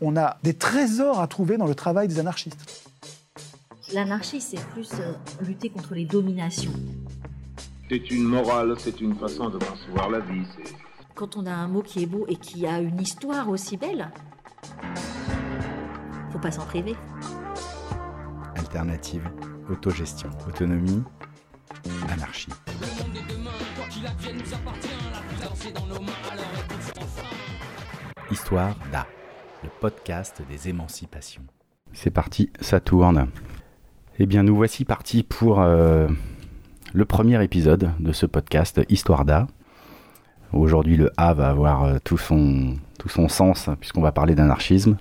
on a des trésors à trouver dans le travail des anarchistes. L'anarchie, c'est plus euh, lutter contre les dominations. C'est une morale, c'est une façon de concevoir la vie. Quand on a un mot qui est beau et qui a une histoire aussi belle, faut pas s'en priver. Alternative, autogestion, autonomie, anarchie. Histoire d'A, podcast des émancipations. C'est parti, ça tourne. Eh bien, nous voici partis pour euh, le premier épisode de ce podcast Histoire d'A. Aujourd'hui, le A va avoir euh, tout, son, tout son sens, puisqu'on va parler d'anarchisme.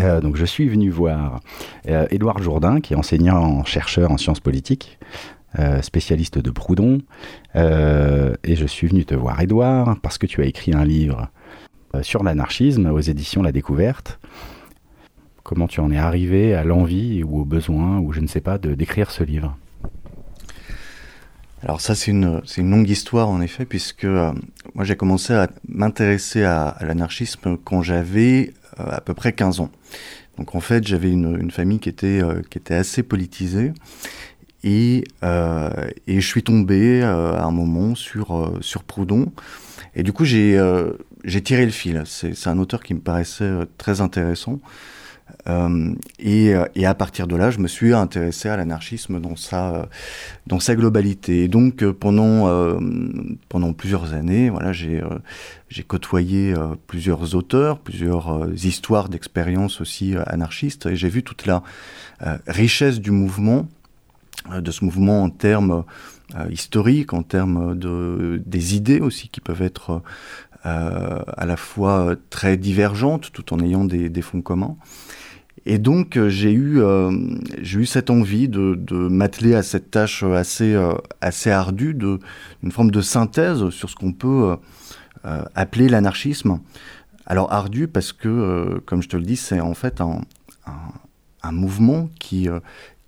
Euh, donc, je suis venu voir Édouard Jourdain, qui est enseignant-chercheur en sciences politiques, spécialiste de Proudhon. et je suis venu te voir, Édouard, parce que tu as écrit un livre sur l'anarchisme aux éditions La Découverte. Comment tu en es arrivé à l'envie ou au besoin, ou je ne sais pas, de d'écrire ce livre? Alors ça c'est une, une longue histoire en effet puisque euh, moi j'ai commencé à m'intéresser à, l'anarchisme quand j'avais euh, à peu près 15 ans. Donc en fait j'avais une, famille qui était, euh, qui était assez politisée et, et je suis tombé à un moment sur, sur Proudhon et du coup j'ai j'ai tiré le fil. C'est un auteur qui me paraissait très intéressant. Euh, et, euh, et, à partir de là, je me suis intéressé à l'anarchisme dans sa, globalité. Et donc, euh, pendant, plusieurs années, voilà, j'ai j'ai côtoyé plusieurs auteurs, plusieurs histoires d'expériences aussi anarchistes, et j'ai vu toute la richesse du mouvement, de ce mouvement en termes historiques, en termes de, des idées aussi qui peuvent être à la fois très divergentes tout en ayant des, fonds communs. Et donc euh, j'ai eu, euh, j'ai eu cette envie de, m'atteler à cette tâche assez, euh, assez ardue, de, une forme de synthèse sur ce qu'on peut appeler l'anarchisme. Alors ardu parce que, comme je te le dis, c'est en fait un, un, mouvement qui,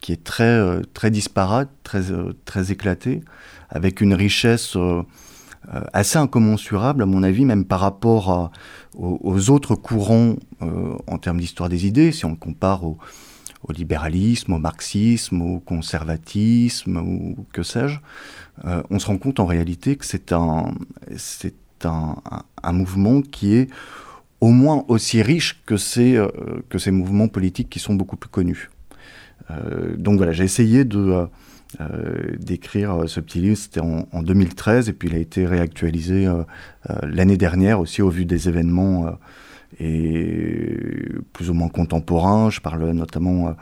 qui est très, très disparate, très, très éclaté, avec une richesse euh, assez incommensurable, à mon avis, même par rapport aux, autres courants euh, en termes d'histoire des idées, si on compare au, libéralisme, au marxisme, au conservatisme, ou que sais-je, euh, on se rend compte en réalité que c'est un, c'est un, mouvement qui est au moins aussi riche que ces, que ces mouvements politiques qui sont beaucoup plus connus. donc voilà, j'ai essayé de euh, d'écrire euh, ce petit livre. C'était en, 2013 et puis il a été réactualisé euh, l'année dernière aussi au vu des événements et plus ou moins contemporains. Je parle notamment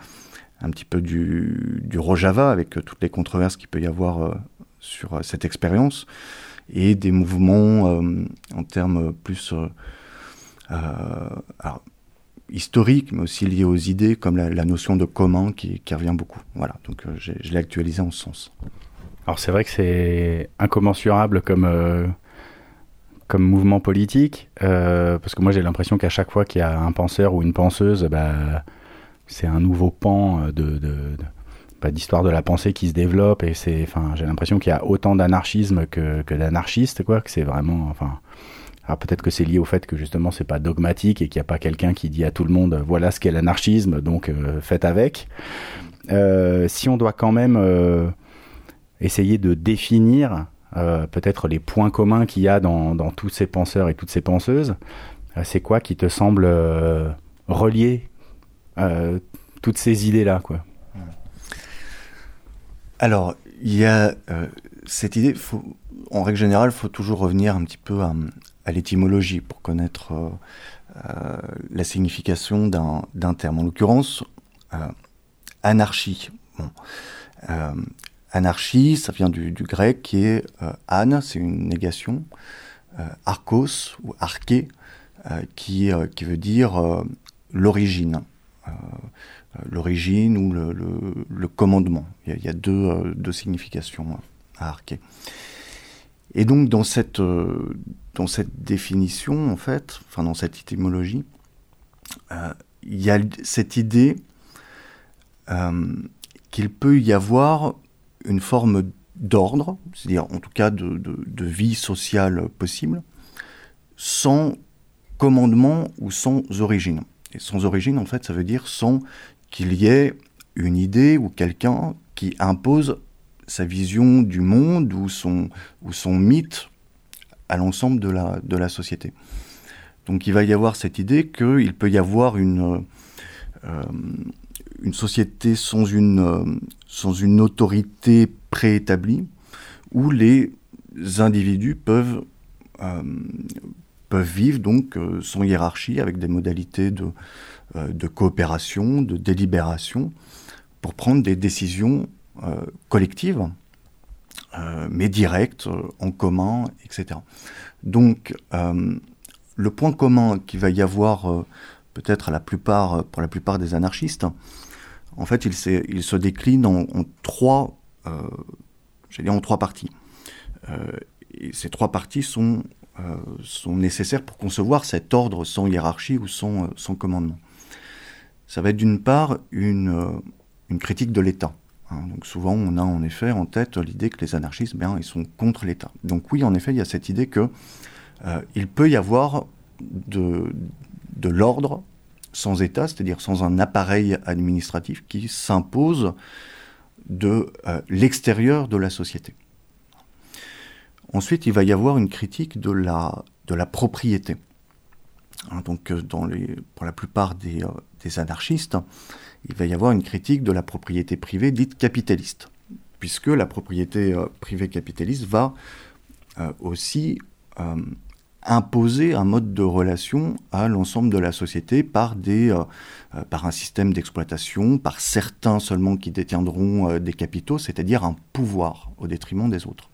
un petit peu du, du Rojava avec toutes les controverses qu'il peut y avoir sur cette expérience et des mouvements en termes plus historique, mais aussi lié aux idées, comme la, notion de commun qui, revient beaucoup. Voilà, donc euh, je l'ai actualisé en ce sens. Alors c'est vrai que c'est incommensurable comme, euh, comme mouvement politique, euh, parce que moi j'ai l'impression qu'à chaque fois qu'il y a un penseur ou une penseuse, bah, c'est un nouveau pan de, bah, d'histoire de la pensée qui se développe, et c'est, enfin, j'ai l'impression qu'il y a autant d'anarchisme que, que d'anarchistes, quoi, que c'est vraiment, enfin, alors peut-être que c'est lié au fait que justement c'est pas dogmatique et qu'il n'y a pas quelqu'un qui dit à tout le monde voilà ce qu'est l'anarchisme, donc euh, faites avec. Euh, si on doit quand même euh, essayer de définir peut-être les points communs qu'il y a dans, dans, tous ces penseurs et toutes ces penseuses, c'est quoi qui te semble relier toutes ces idées-là quoi? Alors, il y a cette idée, en règle générale, il faut toujours revenir un petit peu à, à l'étymologie pour connaître euh, euh, la signification d'un terme. En l'occurrence, euh, anarchie. Bon. anarchie, ça vient du, grec qui est an, c'est une négation, archos ou arché, qui, qui veut dire l'origine. l'origine ou le, le, commandement. Il y a, deux, deux, significations à arché. Et donc dans cette, dans cette définition, en fait, enfin dans cette étymologie, euh, il y a cette idée euh, qu'il peut y avoir une forme d'ordre, c'est-à-dire en tout cas de, vie sociale possible, sans commandement ou sans origine. Et sans origine, en fait, ça veut dire sans qu'il y ait une idée ou quelqu'un qui impose sa vision du monde ou son, mythe à l'ensemble de la, de société. Donc il va y avoir cette idée qu'il peut y avoir une, euh, une société sans une, euh, sans une autorité préétablie, où les individus peuvent, euh, peuvent vivre donc sans hiérarchie, avec des modalités de, de coopération, de délibération, pour prendre des décisions collectives, mais directes, en commun, etc. Donc, le point commun qu'il va y avoir peut-être pour la plupart des anarchistes, en fait, il, se décline en, trois, euh, parties. Euh, ces trois parties sont, euh, nécessaires pour concevoir cet ordre sans hiérarchie ou sans, commandement. Ça va être d'une part une critique de l'État. Hein. donc souvent, on a en effet en tête l'idée que les anarchistes, bien, ils sont contre l'État. Donc oui, en effet, il y a cette idée que il peut y avoir de, de l'ordre sans État, c'est-à-dire sans un appareil administratif qui s'impose de euh, l'extérieur de la société. Ensuite, il va y avoir une critique de la, de la propriété. Hein, donc, euh, pour la plupart euh, des, anarchistes, il va y avoir une critique de la propriété privée dite capitaliste, puisque la propriété privée capitaliste va aussi imposer un mode de relation à l'ensemble de la société par, euh, euh, un système d'exploitation, par certains seulement qui détiendront euh, des capitaux, c'est-à-dire un pouvoir au détriment des autres.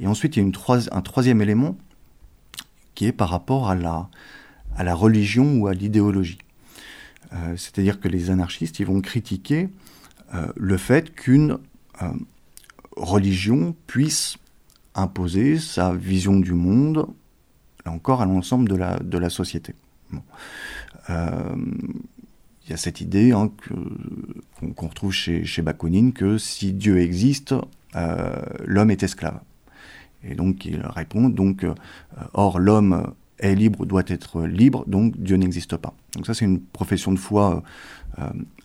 Et ensuite, il y a un troisième élément qui est par rapport à la religion ou à l'idéologie. C'est-à-dire que les anarchistes, ils vont critiquer le fait qu'une religion puisse imposer sa vision du monde là encore, à l'ensemble de la, société. Euh, il y a cette idée hein, qu'on retrouve chez, chez, Bakounine que si Dieu existe, euh, l'homme est esclave. Et donc il répond, donc, euh, or l'homme est libre, doit être libre, donc Dieu n'existe pas. Donc ça c'est une profession de foi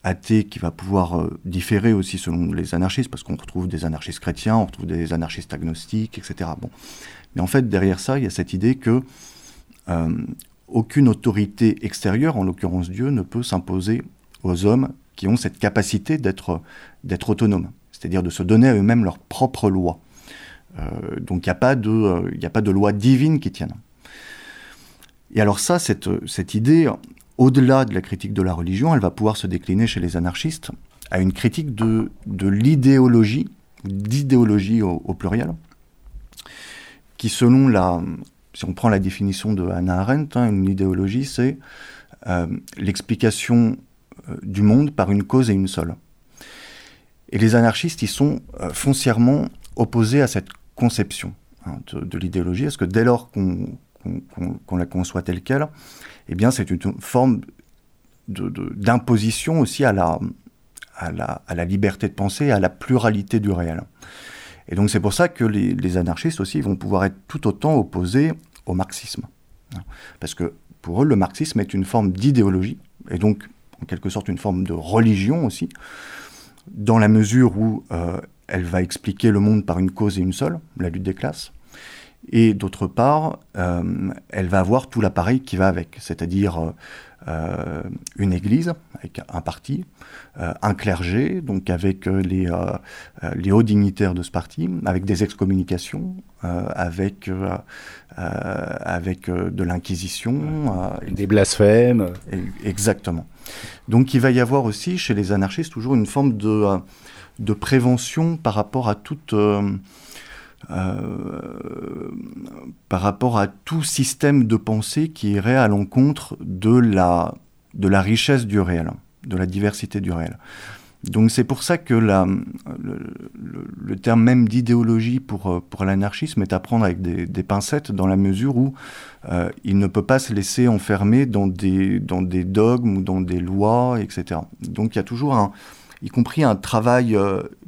athée qui va pouvoir différer aussi selon les anarchistes, parce qu'on retrouve des anarchistes chrétiens, on retrouve des anarchistes agnostiques, etc. Bon. Mais en fait, derrière ça, il y a cette idée que euh, aucune autorité extérieure, en l'occurrence Dieu, ne peut s'imposer aux hommes qui ont cette capacité d'être autonomes, c'est-à-dire de se donner à eux-mêmes leurs propres lois. Euh, donc il n'y a, pas de, euh, a pas de loi divine qui tienne. Et alors ça, cette, idée, au-delà de la critique de la religion, elle va pouvoir se décliner chez les anarchistes à une critique de, de l'idéologie, d'idéologie au, pluriel, qui selon la, si on prend la définition de Hannah Arendt, hein, une idéologie, c'est euh, l'explication euh, du monde par une cause et une seule. Et les anarchistes, ils sont euh, foncièrement opposés à cette conception hein, de, l'idéologie, parce que dès lors qu'on la conçoit telle qu'elle, eh bien c'est une forme d'imposition aussi à la liberté de penser, à la pluralité du réel. Et donc c'est pour ça que les, anarchistes aussi vont pouvoir être tout autant opposés au marxisme. Parce que pour eux, le marxisme est une forme d'idéologie, et donc en quelque sorte une forme de religion aussi, dans la mesure où euh, elle va expliquer le monde par une cause et une seule, la lutte des classes, et d'autre part, euh, elle va avoir tout l'appareil qui va avec, c'est-à-dire euh, euh, une église avec un parti, euh, un clergé, donc avec les, les, hauts dignitaires de ce parti, avec des excommunications, avec, avec de l'inquisition. des blasphèmes. Exactement. Donc il va y avoir aussi chez les anarchistes toujours une forme de, de prévention par rapport à toute... Euh, par rapport à tout système de pensée qui irait à l'encontre de la, richesse du réel, de la diversité du réel. Donc c'est pour ça que le, terme même d'idéologie pour, euh, pour l'anarchisme est à prendre avec des, pincettes dans la mesure où euh, il ne peut pas se laisser enfermer dans des, dogmes ou dans des lois, etc. Donc il y a toujours un, y compris un travail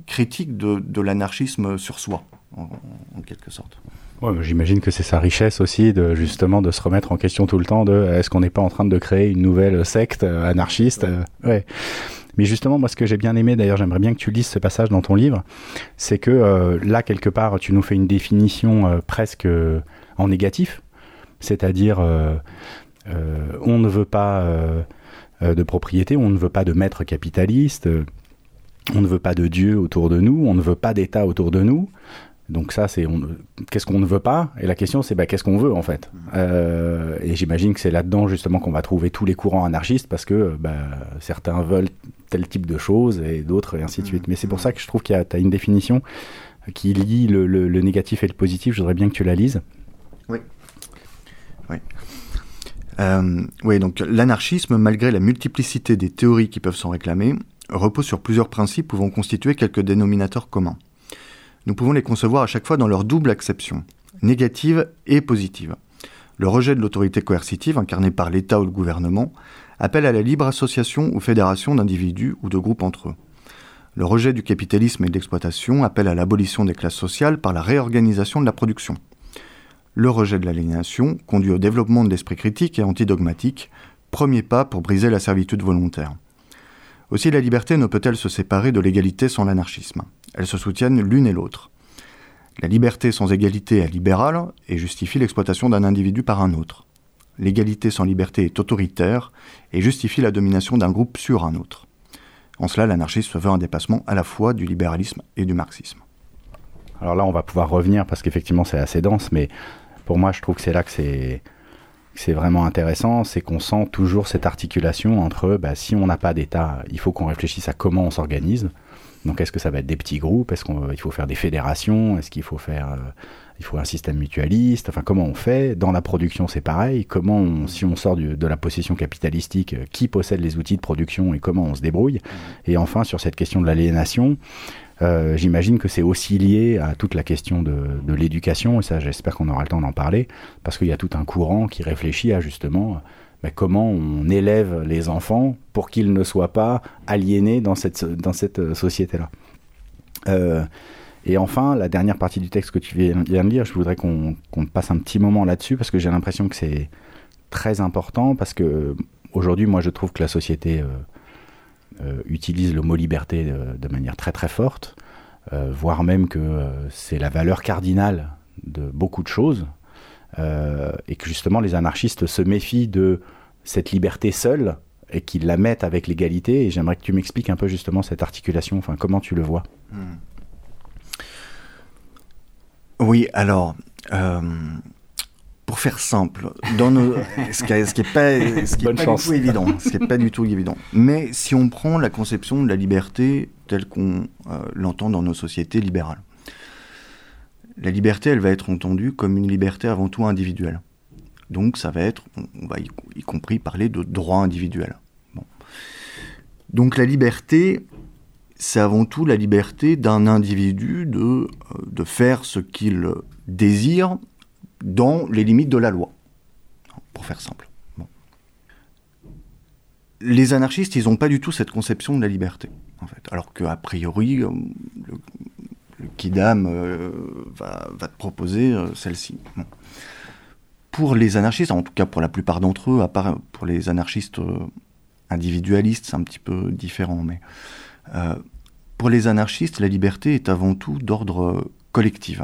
critique de l'anarchisme sur soi en, quelque sorte. Ouais, J'imagine que c'est sa richesse aussi, de justement de se remettre en question tout le temps de est-ce qu'on n'est pas en train de créer une nouvelle secte anarchiste Ouais. Mais justement, moi, ce que j'ai bien aimé, d'ailleurs, j'aimerais bien que tu lises ce passage dans ton livre, c'est que euh, là, quelque part, tu nous fais une définition euh, presque euh, en négatif, c'est-à-dire on ne veut pas de propriété, on ne veut pas de maître capitaliste, on ne veut pas de Dieu autour de nous, on ne veut pas d'État autour de nous. Donc ça, c'est qu'est-ce qu'on ne veut pas? Et la question, c'est bah, qu'est-ce qu'on veut en fait? Euh, Et j'imagine que c'est là-dedans justement qu'on va trouver tous les courants anarchistes parce que bah, certains veulent tel type de choses et d'autres et ainsi de suite. Mais c'est pour ça que je trouve qu'il y a as une définition qui lie le, le, négatif et le positif. Je voudrais bien que tu la lises. Oui. Oui. Euh, oui, donc l'anarchisme, malgré la multiplicité des théories qui peuvent s'en réclamer, repose sur plusieurs principes pouvant constituer quelques dénominateurs communs nous pouvons les concevoir à chaque fois dans leur double acception, négative et positive. Le rejet de l'autorité coercitive, incarnée par l'État ou le gouvernement, appelle à la libre association ou fédération d'individus ou de groupes entre eux. Le rejet du capitalisme et de l'exploitation appelle à l'abolition des classes sociales par la réorganisation de la production. Le rejet de l'aliénation conduit au développement de l'esprit critique et antidogmatique, premier pas pour briser la servitude volontaire. Aussi la liberté ne peut-elle se séparer de l'égalité sans l'anarchisme. Elles se soutiennent l'une et l'autre. La liberté sans égalité est libérale et justifie l'exploitation d'un individu par un autre. L'égalité sans liberté est autoritaire et justifie la domination d'un groupe sur un autre. En cela, l'anarchisme veut un dépassement à la fois du libéralisme et du marxisme. Alors là, on va pouvoir revenir parce qu'effectivement, c'est assez dense, mais pour moi, je trouve que c'est là que c'est vraiment intéressant, c'est qu'on sent toujours cette articulation entre bah, si on n'a pas d'État, il faut qu'on réfléchisse à comment on s'organise. Donc est-ce que ça va être des petits groupes? Est-ce qu'il faut faire des fédérations? Est-ce qu'il faut faire euh, il faut un système mutualiste? Enfin comment on fait? Dans la production c'est pareil. Comment on, si on sort de la possession capitalistique, euh, qui possède les outils de production et comment on se débrouille? Et enfin sur cette question de l'aliénation, euh, j'imagine que c'est aussi lié à toute la question de, l'éducation, et ça j'espère qu'on aura le temps d'en parler, parce qu'il y a tout un courant qui réfléchit à justement comment on élève les enfants pour qu'ils ne soient pas aliénés dans cette, euh, société-là? Euh, et enfin, la dernière partie du texte que tu viens de lire, je voudrais qu'on passe un petit moment là-dessus, parce que j'ai l'impression que c'est très important, parce que aujourd'hui, moi je trouve que la société... Euh, utilise le mot liberté de, manière très très forte, voire même que c'est la valeur cardinale de beaucoup de choses, et que justement les anarchistes se méfient de cette liberté seule et qu'ils la mettent avec l'égalité. Et j'aimerais que tu m'expliques un peu justement cette articulation, enfin comment tu le vois. Hmm. Oui, alors, pour faire simple, dans nos, ce qui n'est pas, ce qui est pas du tout évident, ce qui est pas du tout évident. Mais si on prend la conception de la liberté telle qu'on euh, l'entend dans nos sociétés libérales, la liberté, elle va être entendue comme une liberté avant tout individuelle. Donc ça va être, on va y, compris parler de droit individuel. Donc la liberté, c'est avant tout la liberté d'un individu de, euh, de faire ce qu'il désire dans les limites de la loi, pour faire simple. Les anarchistes, ils n'ont pas du tout cette conception de la liberté, en fait. Alors qu'a priori, euh, le, Kidam euh, va, te proposer euh, celle-ci. Pour les anarchistes, en tout cas pour la plupart d'entre eux, à part pour les anarchistes individualistes, c'est un petit peu différent, mais pour les anarchistes, la liberté est avant tout d'ordre collectif.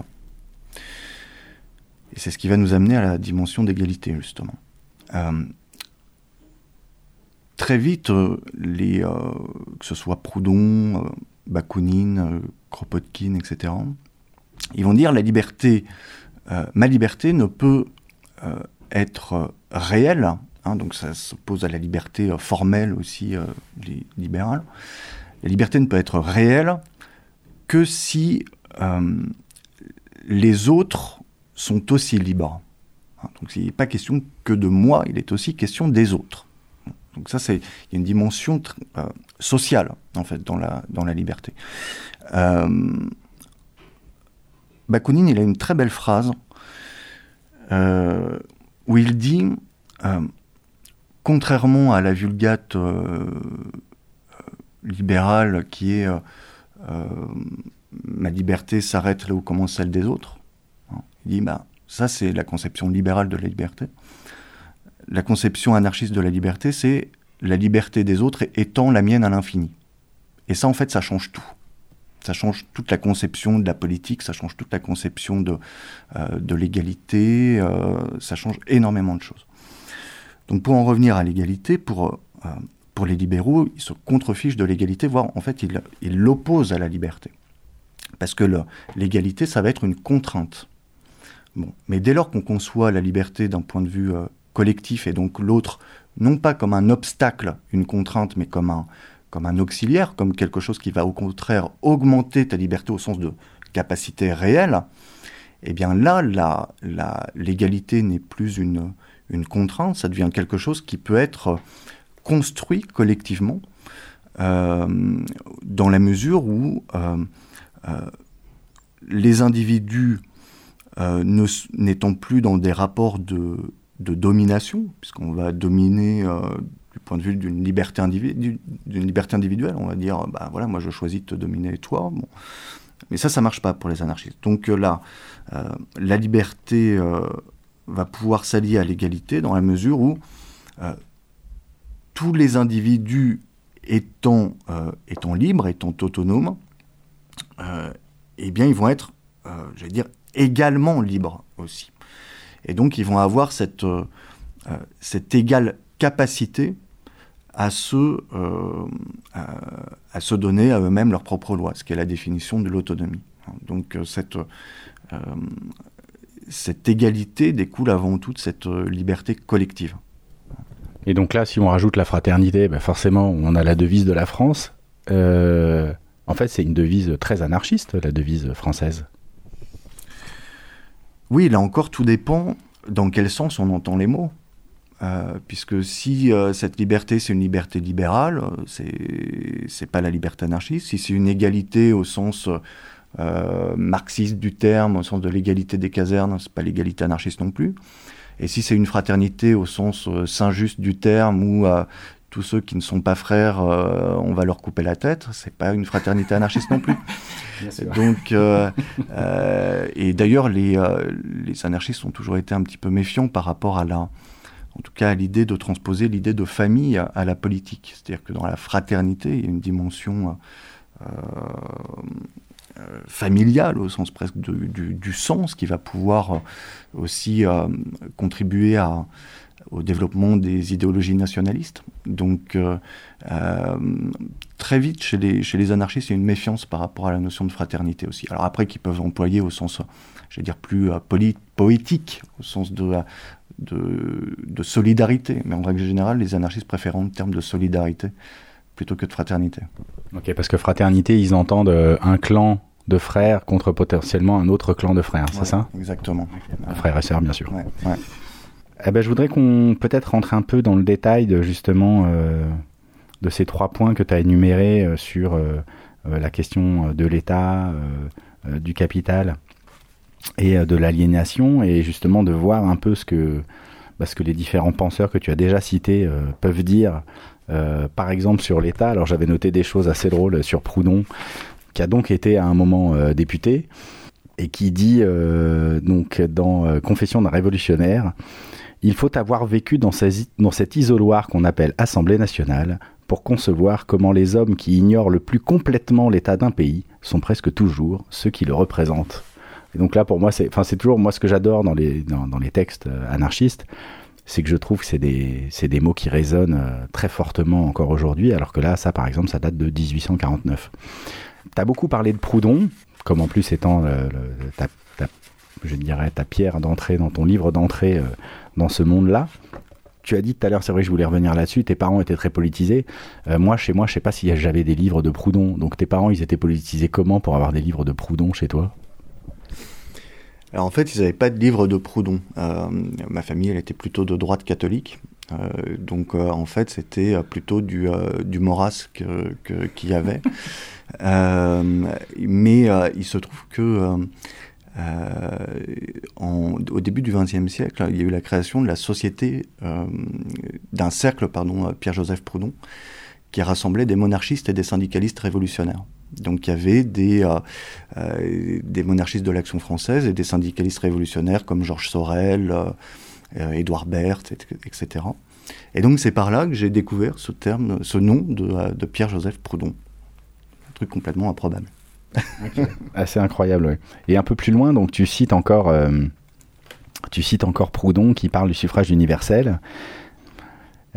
Et c'est ce qui va nous amener à la dimension d'égalité, justement. Euh, très vite, euh, euh, que ce soit Proudhon, Bakounine, Kropotkin, etc., ils vont dire la liberté, ma liberté ne peut être réelle, hein, donc ça s'oppose à la liberté formelle aussi libérale. La liberté ne peut être réelle que si les autres sont aussi libres. Hein, donc il n'est pas question que de moi, il est aussi question des autres. Donc ça, c'est il y a une dimension euh, sociale en fait dans la dans la liberté. Euh, Bakounine, il a une très belle phrase euh, où il dit, contrairement à la vulgate libérale qui est ma liberté s'arrête là où commence celle des autres, Il dit, bah, ça c'est la conception libérale de la liberté. La conception anarchiste de la liberté, c'est la liberté des autres étant la mienne à l'infini. Et ça, en fait, ça change tout. Ça change toute la conception de la politique, ça change toute la conception de, euh, l'égalité, euh, ça change énormément de choses. Donc pour en revenir à l'égalité, pour, euh, les libéraux, ils se contrefichent de l'égalité, voire en fait ils l'opposent à la liberté. Parce que l'égalité, ça va être une contrainte. Mais dès lors qu'on conçoit la liberté d'un point de vue collectif et donc l'autre, non pas comme un obstacle, une contrainte, mais comme un, comme un auxiliaire, comme quelque chose qui va au contraire augmenter ta liberté au sens de capacité réelle, eh bien là, l'égalité n'est plus une, une contrainte, ça devient quelque chose qui peut être construit collectivement euh, dans la mesure où euh, euh, les individus n'étant plus dans des rapports de, de domination, puisqu'on va dominer du point de vue d'une liberté, liberté individuelle, on va dire, bah voilà, moi je choisis de te dominer toi. Mais ça, ça marche pas pour les anarchistes. Donc euh, là, euh, la liberté euh, va pouvoir s'allier à l'égalité dans la mesure où tous les individus étant, étant libres, étant autonomes, eh bien, ils vont être, j'allais dire, également libres aussi. Et donc, ils vont avoir cette, cette égale capacité à se, euh, à, se donner à eux-mêmes leur propre loi, ce qui est la définition de l'autonomie. Donc euh, cette, euh, cette égalité découle avant tout de cette liberté collective. Et donc là, si on rajoute la fraternité, ben forcément, on a la devise de la France. en fait, c'est une devise très anarchiste, la devise française. Oui, là encore, tout dépend dans quel sens on entend les mots. Euh, puisque si euh, cette liberté c'est une liberté libérale, euh, c'est c'est pas la liberté anarchiste. Si c'est une égalité au sens marxiste du terme, au sens de l'égalité des casernes, c'est pas l'égalité anarchiste non plus. Et si c'est une fraternité au sens saint-just du terme, où tous ceux qui ne sont pas frères, on va leur couper la tête, c'est pas une fraternité anarchiste non plus. Donc, et d'ailleurs, les, les anarchistes ont toujours été un petit peu méfiants par rapport à la en tout cas à l'idée de transposer l'idée de famille à, la politique. C'est-à-dire que dans la fraternité, il y a une dimension euh, euh, familiale au sens presque du, sens qui va pouvoir aussi euh, contribuer à, au développement des idéologies nationalistes. Donc très vite, chez les, chez les anarchistes, il y a une méfiance par rapport à la notion de fraternité aussi. Alors après, qu'ils peuvent employer au sens, je vais dire, plus poétique, au sens de de, solidarité. Mais en règle générale, les anarchistes préfèrent le terme de solidarité plutôt que de fraternité. Ok, parce que fraternité, ils entendent euh, un clan de frères contre potentiellement un autre clan de frères, c'est ça? Exactement. Un frère et sœur, bien sûr. Eh ben, je voudrais qu'on peut-être rentre un peu dans le détail de justement euh, de ces trois points que tu as énumérés euh, sur la question de l'État, du capital et euh, de l'aliénation et justement de voir un peu ce que, bah, que les différents penseurs que tu as déjà cités euh, peuvent dire. Euh, par exemple sur l'État, alors j'avais noté des choses assez drôles sur Proudhon, qui a donc été à un moment député et qui dit donc dans Confession d'un révolutionnaire, il faut avoir vécu dans, cet isoloir qu'on appelle Assemblée nationale pour concevoir comment les hommes qui ignorent le plus complètement l'état d'un pays sont presque toujours ceux qui le représentent. Et donc là, pour moi, c'est, toujours moi ce que j'adore dans les textes euh, anarchistes, c'est que je trouve que c'est des c'est des mots qui résonnent euh, très fortement encore aujourd'hui, alors que là, ça, par exemple, ça date de 1849. T'as beaucoup parlé de Proudhon, comme en plus étant le, ta, je dirais ta pierre d'entrée dans ton livre d'entrée euh, dans ce monde-là tu as dit tout à l'heure, c'est vrai que je voulais revenir là-dessus, tes parents étaient très politisés. moi, chez moi, je sais pas si j'avais des livres de Proudhon. Donc tes parents, ils étaient politisés comment pour avoir des livres de Proudhon chez toi? Alors en fait, ils n'avaient pas de livre de Proudhon. Euh, ma famille, elle était plutôt de droite catholique. Euh, donc euh, en fait, c'était plutôt du, du Maurras qu'il y avait. mais il se trouve que au début du XXe siècle, il y a eu la création de la société, d'un cercle, pardon, Pierre-Joseph Proudhon, qui rassemblait des monarchistes et des syndicalistes révolutionnaires. Donc il y avait des, des monarchistes de l'Action française et des syndicalistes révolutionnaires comme Georges Sorel, Édouard Berthe, etc. Et donc c'est par là que j'ai découvert ce terme, ce nom de, Pierre-Joseph Proudhon. Un truc complètement improbable. Assez incroyable, oui. Et un peu plus loin, donc tu cites encore, euh, tu cites encore Proudhon qui parle du suffrage universel.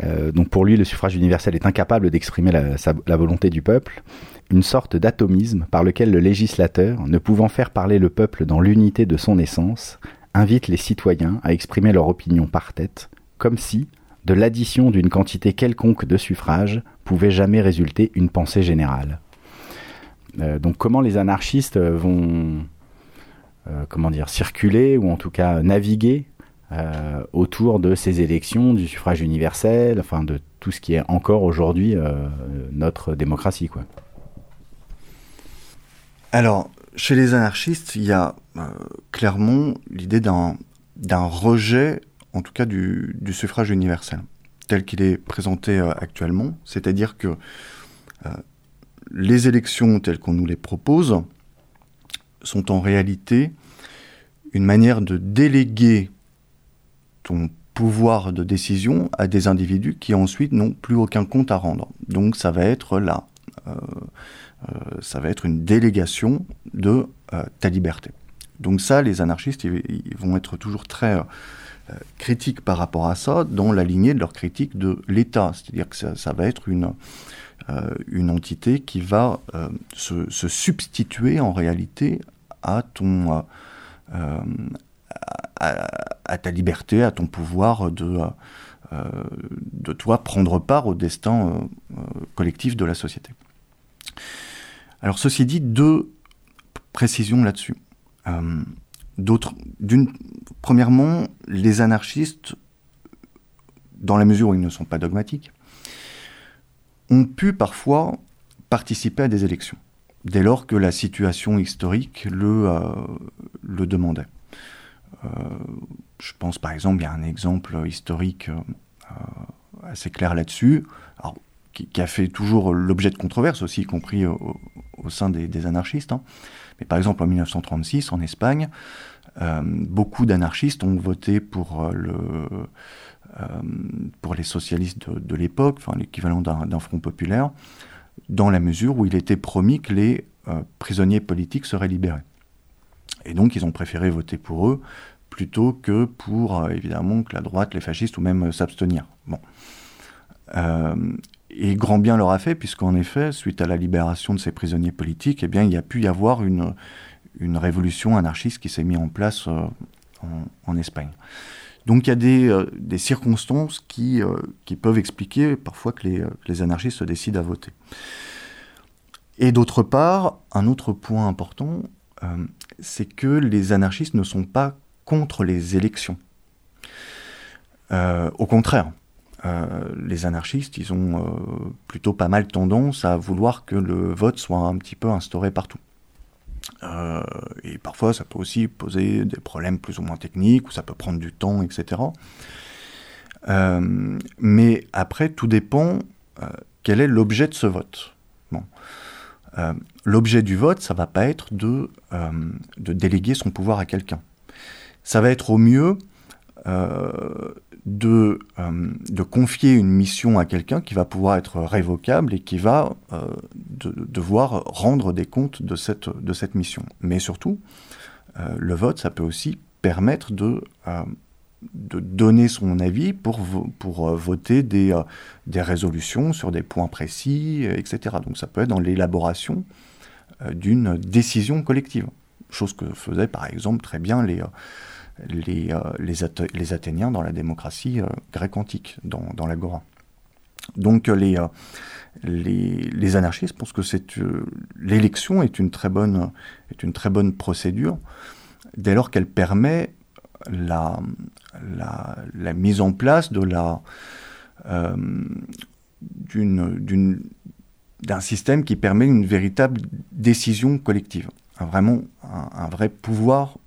Euh, donc pour lui, le suffrage universel est incapable d'exprimer la, la, volonté du peuple, une sorte d'atomisme par lequel le législateur, ne pouvant faire parler le peuple dans l'unité de son essence, invite les citoyens à exprimer leur opinion par tête, comme si, de l'addition d'une quantité quelconque de suffrages pouvait jamais résulter une pensée générale. Euh, donc comment les anarchistes vont euh, comment dire circuler ou en tout cas naviguer euh, autour de ces élections, du suffrage universel, enfin de tout ce qui est encore aujourd'hui notre démocratie quoi? Alors chez les anarchistes, il y a clairement l'idée d'un rejet en tout cas du, suffrage universel, tel qu'il est présenté euh, actuellement. C'est-à-dire que euh, les élections telles qu'on nous les propose sont en réalité une manière de déléguer ton pouvoir de décision à des individus qui ensuite n'ont plus aucun compte à rendre. Donc ça va être là, euh, ça va être une délégation de ta liberté. Donc ça, les anarchistes, ils vont être toujours très euh, critique par rapport à ça dans la lignée de leur critique de l'État. C'est-à-dire que ça, va être une, euh, une entité qui va euh, se, substituer en réalité à ton... À, ta liberté, à ton pouvoir de, de toi prendre part au destin collectif de la société. Alors ceci dit, deux précisions là-dessus. D'autres, d'une, premièrement, les anarchistes, dans la mesure où ils ne sont pas dogmatiques, ont pu parfois participer à des élections, dès lors que la situation historique le, euh, demandait. Euh, je pense par exemple, il y a un exemple historique euh, assez clair là-dessus, qui, a fait toujours l'objet de controverses aussi, y compris au, sein des, anarchistes. Hein. Mais par exemple, en 1936, en Espagne, beaucoup d'anarchistes ont voté pour, le, pour les socialistes de, l'époque, enfin, l'équivalent d'un front populaire, dans la mesure où il était promis que les prisonniers politiques seraient libérés. Et donc, ils ont préféré voter pour eux plutôt que pour, évidemment, que la droite, les fascistes ou même s'abstenir. Bon. Et grand bien leur a fait, puisqu'en effet, suite à la libération de ces prisonniers politiques, eh bien, il y a pu y avoir une, une révolution anarchiste qui s'est mise en place euh, en, Espagne. Donc il y a des, euh, circonstances qui, euh, qui, peuvent expliquer parfois que les, les, anarchistes se décident à voter. Et d'autre part, un autre point important, c'est que les anarchistes ne sont pas contre les élections. au contraire, euh, les anarchistes, ils ont euh, plutôt pas mal tendance à vouloir que le vote soit un petit peu instauré partout. Euh, et parfois, ça peut aussi poser des problèmes plus ou moins techniques, ou ça peut prendre du temps, etc. mais après, tout dépend quel est l'objet de ce vote. L'objet du vote, ça va pas être de, de déléguer son pouvoir à quelqu'un. Ça va être au mieux de, euh, de confier une mission à quelqu'un qui va pouvoir être révocable et qui va euh, devoir rendre des comptes de cette, de cette mission. Mais surtout, euh, le vote, ça peut aussi permettre de, de donner son avis pour, pour voter des, des résolutions sur des points précis, etc. Donc ça peut être dans l'élaboration d'une décision collective. Chose que faisaient par exemple très bien les les, euh, les, Athéniens dans la démocratie euh, grecque antique, dans, dans l'agora. Donc euh, les, les, anarchistes pensent que l'élection est une très bonne est une très bonne procédure dès lors qu'elle permet la, la, la, mise en place de la d'un système qui permet une véritable décision collective, vraiment un vrai pouvoir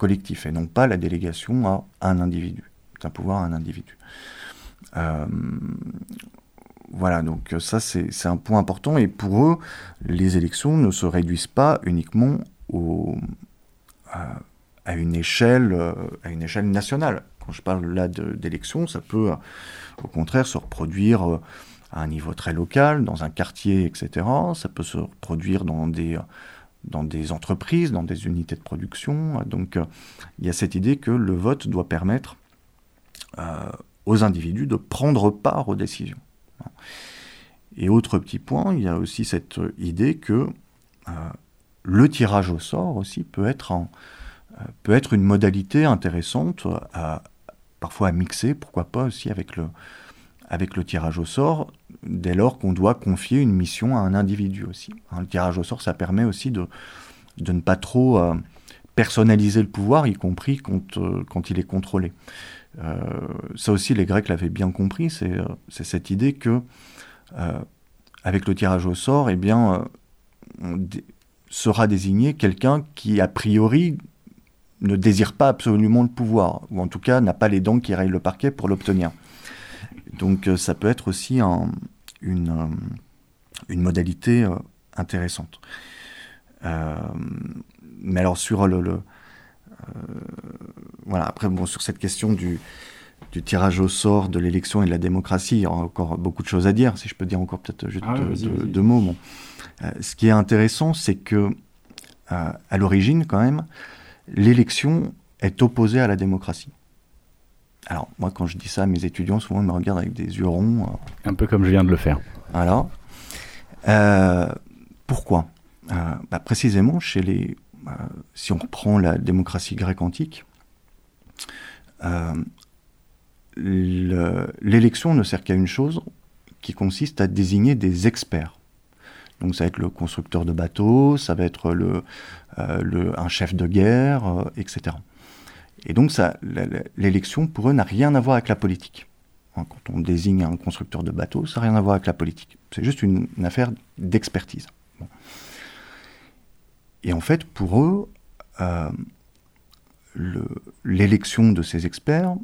collectif et non pas la délégation à un individu. C'est un pouvoir à un individu. Euh, voilà, donc ça c'est un point important. Et pour eux, les élections ne se réduisent pas uniquement au, à, une échelle, à une échelle nationale. Quand je parle là d'élections, ça peut au contraire se reproduire à un niveau très local, dans un quartier, etc. Ça peut se reproduire dans des, dans des entreprises, dans des unités de production. Donc il y a cette idée que le vote doit permettre euh, aux individus de prendre part aux décisions. Et autre petit point, il y a aussi cette idée que euh, le tirage au sort aussi peut être, euh, peut être une modalité intéressante, parfois à mixer, pourquoi pas aussi avec le, avec le tirage au sort, dès lors qu'on doit confier une mission à un individu aussi. Hein, le tirage au sort, ça permet aussi de, ne pas trop euh, personnaliser le pouvoir, y compris quand, euh, il est contrôlé. Euh, ça aussi, les Grecs l'avaient bien compris, c'est cette idée que, avec le tirage au sort, eh bien, sera désigné quelqu'un qui, a priori, ne désire pas absolument le pouvoir, ou en tout cas n'a pas les dents qui rayent le parquet pour l'obtenir. Donc euh, ça peut être aussi une, euh, une, modalité euh, intéressante. mais alors sur le, voilà après bon sur cette question du, du tirage au sort de l'élection et de la démocratie, il y a encore beaucoup de choses à dire, si je peux dire encore peut-être juste ah deux, mots. ce qui est intéressant, c'est que à l'origine, quand même, l'élection est opposée à la démocratie. Alors, moi, quand je dis ça à mes étudiants, souvent, ils me regardent avec des yeux ronds. Euh. Un peu comme je viens de le faire. Voilà. Euh, pourquoi? Euh, bah, Précisément, chez les, si on reprend la démocratie grecque antique, l'élection ne sert qu'à une chose, qui consiste à désigner des experts. Donc ça va être le constructeur de bateaux, ça va être le, un chef de guerre, etc. Et donc l'élection, pour eux, n'a rien à voir avec la politique. Hein, quand on désigne un constructeur de bateaux, ça n'a rien à voir avec la politique. C'est juste une, affaire d'expertise. Et en fait, pour eux, euh, l'élection de ces experts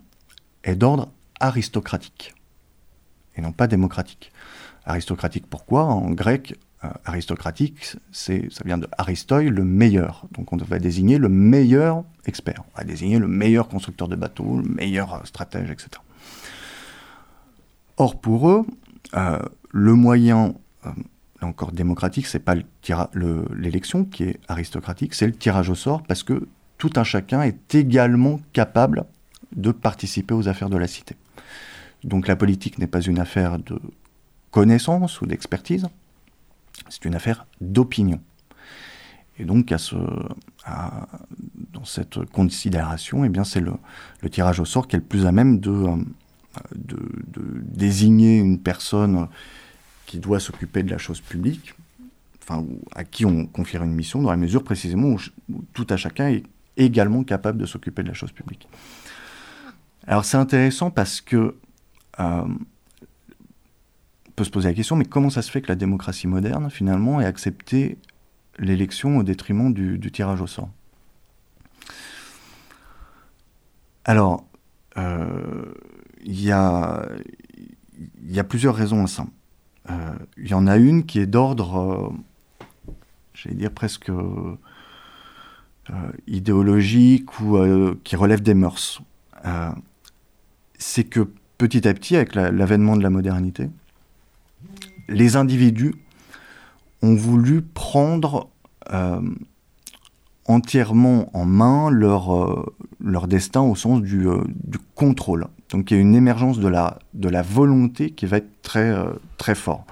est d'ordre aristocratique et non pas démocratique. Aristocratique pourquoi? En grec, aristocratique, c'est, ça vient de Aristoi, le meilleur. Donc on va désigner le meilleur expert. On va désigner le meilleur constructeur de bateaux, le meilleur stratège, etc. Or pour eux, euh, le moyen, euh, encore démocratique, c'est pas l'élection qui est aristocratique, c'est le tirage au sort parce que tout un chacun est également capable de participer aux affaires de la cité. Donc la politique n'est pas une affaire de connaissance ou d'expertise, c'est une affaire d'opinion. Et donc, dans cette considération, eh c'est le, tirage au sort qui est le plus à même de, euh, de, désigner une personne qui doit s'occuper de la chose publique, enfin, à qui on confie une mission, dans la mesure précisément où, tout à chacun est également capable de s'occuper de la chose publique. Alors, c'est intéressant parce que euh, peut se poser la question, mais comment ça se fait que la démocratie moderne, finalement, ait accepté l'élection au détriment du, tirage au sort? Alors, euh, il y, a, plusieurs raisons à ça. Euh, il y en a une qui est d'ordre, euh, j'allais dire presque idéologique ou qui relève des mœurs. C'est que petit à petit, avec l'avènement de la modernité, les individus ont voulu prendre euh, entièrement en main leur, euh, leur destin au sens du, euh, du, contrôle. Donc il y a une émergence de la, de la volonté qui va être très, très fort.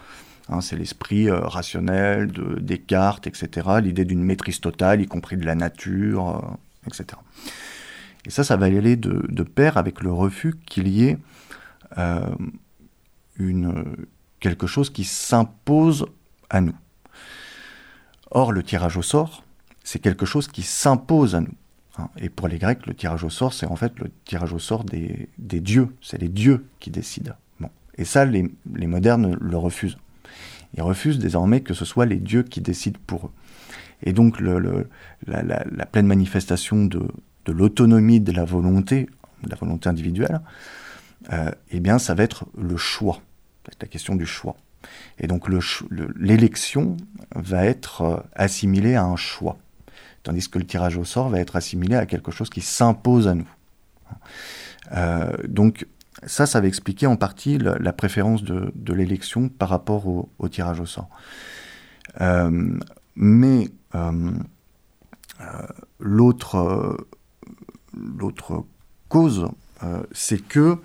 Hein, c'est l'esprit rationnel de Descartes, etc. L'idée d'une maîtrise totale, y compris de la nature, etc. Et ça, ça va aller de, de pair avec le refus qu'il y ait une, quelque chose qui s'impose à nous. Or, le tirage au sort, c'est quelque chose qui s'impose à nous. Hein. Et pour les Grecs, le tirage au sort, c'est en fait le tirage au sort des, dieux. C'est les dieux qui décident. Bon. Et ça, les, modernes le refusent. Ils refusent désormais que ce soit les dieux qui décident pour eux. Et donc, la, pleine manifestation de, l'autonomie de la volonté, de la volonté individuelle, euh, eh bien, ça va être le choix. La question du choix. Et donc l'élection va être euh, assimilée à un choix, tandis que le tirage au sort va être assimilé à quelque chose qui s'impose à nous. Euh, donc ça, ça va expliquer en partie la, préférence de, l'élection par rapport au, tirage au sort. Euh, mais l'autre cause, c'est que,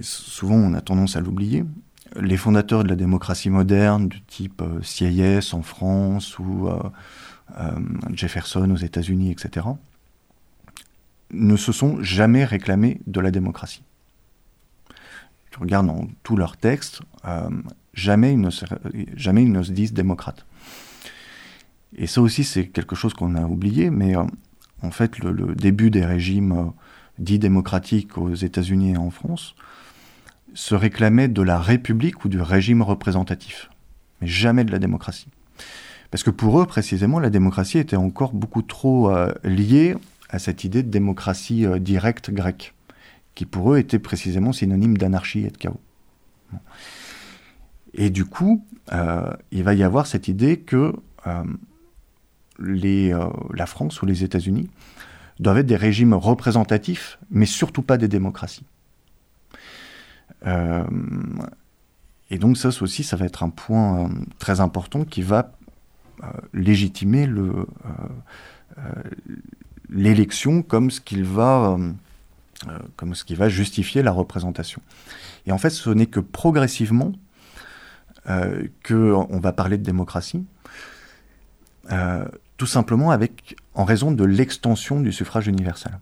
souvent on a tendance à l'oublier, les fondateurs de la démocratie moderne, du type euh, en France ou euh, euh, Jefferson aux États-Unis, etc., ne se sont jamais réclamés de la démocratie. Tu regardes dans tous leurs textes, jamais, ils ne se, jamais ils ne se disent démocrates. Et ça aussi, c'est quelque chose qu'on a oublié, mais en fait, le, début des régimes dits démocratiques aux États-Unis et en France se réclamaient de la République ou du régime représentatif, mais jamais de la démocratie. Parce que pour eux, précisément, la démocratie était encore beaucoup trop euh, liée à cette idée de démocratie euh, directe grecque, qui pour eux était précisément synonyme d'anarchie et de chaos. Et du coup, euh, il va y avoir cette idée que la France ou les États-Unis doivent être des régimes représentatifs, mais surtout pas des démocraties. Euh, et donc ça aussi, ça va être un point euh, très important qui va euh, légitimer le, l'élection comme ce qu'il va, comme ce qui va justifier la représentation. Et en fait, ce n'est que progressivement euh, qu'on va parler de démocratie, tout simplement avec, en raison de l'extension du suffrage universel.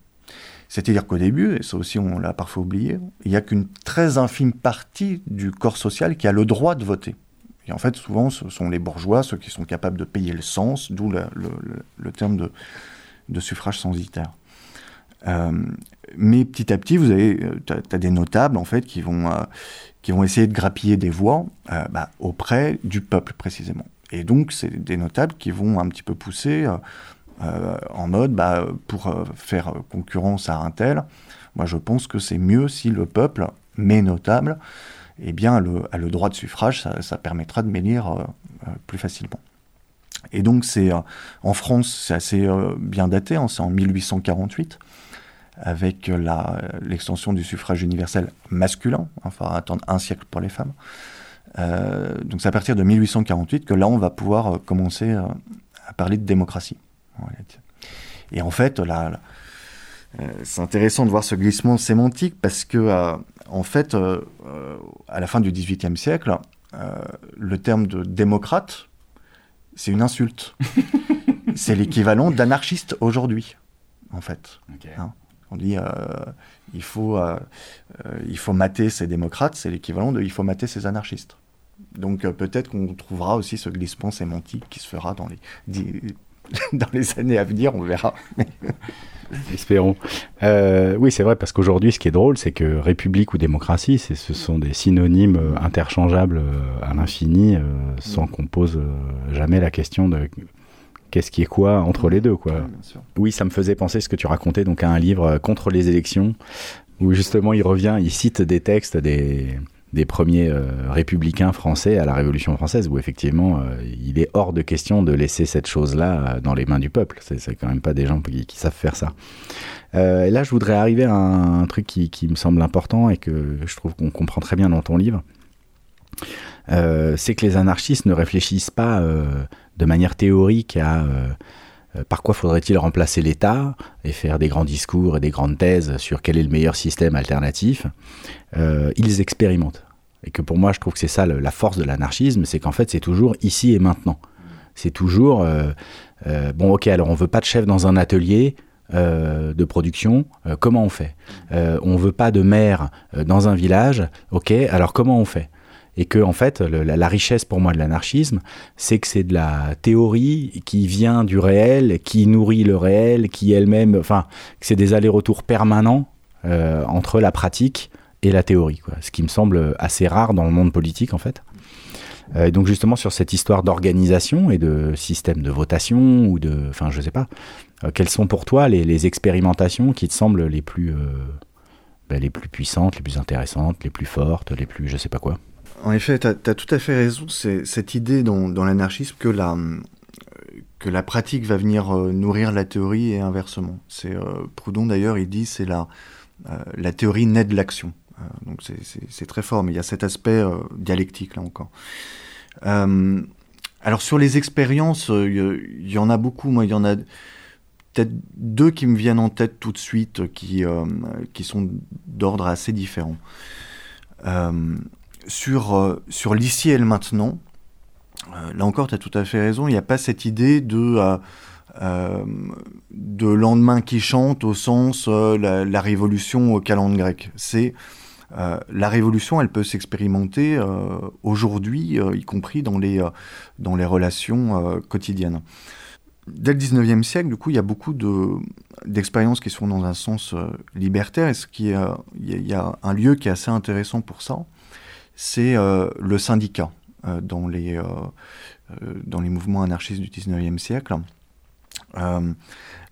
C'est-à-dire qu'au début, et ça aussi on l'a parfois oublié, il n'y a qu'une très infime partie du corps social qui a le droit de voter. Et en fait, souvent, ce sont les bourgeois, ceux qui sont capables de payer le sens, d'où le, terme de, suffrage censitaire. Euh, mais petit à petit, vous avez, tu as, des notables en fait qui vont, euh, qui vont essayer de grappiller des voix euh, bah, auprès du peuple précisément. Et donc, c'est des notables qui vont un petit peu pousser euh, en mode bah, pour euh, faire concurrence à un tel. Moi, je pense que c'est mieux si le peuple, mais notable, eh bien, a le droit de suffrage, ça, permettra de m'élire euh, plus facilement. Et donc, c'est en France, c'est assez bien daté, hein, c'est en 1848 avec l'extension du suffrage universel masculin, enfin attendre un siècle pour les femmes. donc c'est à partir de 1848 que là on va pouvoir commencer à parler de démocratie. Et en fait, là, euh, c'est intéressant de voir ce glissement sémantique parce que, euh, en fait, euh, à la fin du XVIIIe siècle, le terme de démocrate, c'est une insulte. c'est l'équivalent d'anarchiste aujourd'hui, en fait. Hein? on dit il faut, il faut mater ces démocrates, c'est l'équivalent de il faut mater ces anarchistes. Donc peut-être qu'on trouvera aussi ce glissement sémantique qui se fera dans les dans les années à venir, on verra. Espérons. Euh, oui, c'est vrai, parce qu'aujourd'hui, ce qui est drôle, c'est que république ou démocratie, ce sont des synonymes euh, interchangeables euh, à l'infini, sans qu'on pose jamais la question de qu'est-ce qui est quoi entre les deux. Quoi. Oui, ça me faisait penser ce que tu racontais donc à un livre contre les élections, où justement il revient, il cite des textes des des premiers euh, républicains français à la Révolution française, où effectivement, euh, il est hors de question de laisser cette chose-là euh, dans les mains du peuple. C'est quand même pas des gens qui, savent faire ça. là, je voudrais arriver à un, truc qui, me semble important et que je trouve qu'on comprend très bien dans ton livre. c'est que les anarchistes ne réfléchissent pas de manière théorique à par quoi faudrait-il remplacer l'État et faire des grands discours et des grandes thèses sur quel est le meilleur système alternatif. Euh, ils expérimentent. Et que pour moi, je trouve que c'est ça la force de l'anarchisme, c'est qu'en fait, c'est toujours ici et maintenant. C'est toujours, euh, euh, bon, ok, alors on veut pas de chef dans un atelier, de production, comment on fait? On veut pas de maire dans un village, ok, alors comment on fait? Et que en fait la, richesse pour moi de l'anarchisme c'est que c'est de la théorie qui vient du réel qui nourrit le réel qui elle-même enfin c'est des allers-retours permanents entre la pratique et la théorie, ce qui me semble assez rare dans le monde politique en fait. Euh, donc justement sur cette histoire d'organisation et de système de votation ou de, enfin je sais pas, euh, quelles sont pour toi les, expérimentations qui te semblent les plus, euh, ben, les plus puissantes, les plus intéressantes, les plus fortes, les plus, je sais pas quoi? En effet, tu as, tout à fait raison. C'est cette idée dans, l'anarchisme que la, que la pratique va venir euh, nourrir la théorie et inversement. Euh, Proudhon d'ailleurs, il dit c'est la, euh, la théorie naît de l'action. donc c'est très fort, mais il y a cet aspect dialectique là encore. alors sur les expériences, il y, en a beaucoup. Moi, il y en a peut-être deux qui me viennent en tête tout de suite, qui, qui sont d'ordre assez différent. Sur sur l'ici et le maintenant, euh, là encore, tu as tout à fait raison, il n'y a pas cette idée de, euh, euh, de lendemain qui chante au sens la, révolution au calendrier grec. C'est la révolution, elle peut s'expérimenter aujourd'hui, y compris dans les, dans les relations quotidiennes. Dès le 19e siècle, du coup, il y a beaucoup d'expériences qui sont dans un sens libertaire. Et ce qui il y a un lieu qui est assez intéressant pour ça, c'est le syndicat. Euh, dans, les, euh, euh, dans les mouvements anarchistes du 19e siècle.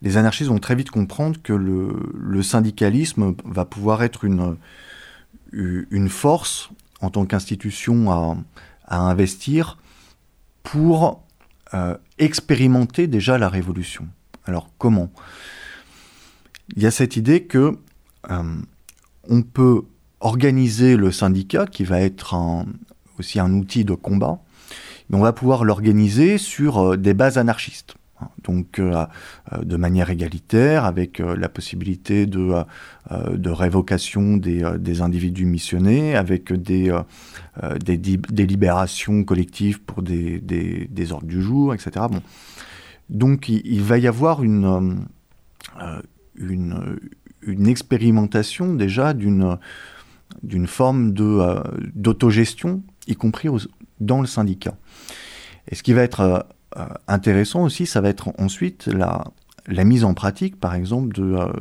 les anarchistes vont très vite comprendre que le, le syndicalisme va pouvoir être une, une force en tant qu'institution à, à, investir pour expérimenter déjà la révolution. Alors comment? Il y a cette idée que on peut organiser le syndicat qui va être aussi un outil de combat, mais on va pouvoir l'organiser sur euh, des bases anarchistes. Donc euh, euh, de manière égalitaire, avec la possibilité de, de révocation des, individus missionnés, avec des, des, libérations collectives pour des, des, ordres du jour, etc. Bon. Donc il, va y avoir une, une, une expérimentation déjà d'une d'une forme d'autogestion y compris dans le syndicat. Et ce qui va être euh, euh, intéressant aussi, ça va être ensuite la, mise en pratique, par exemple, de, euh,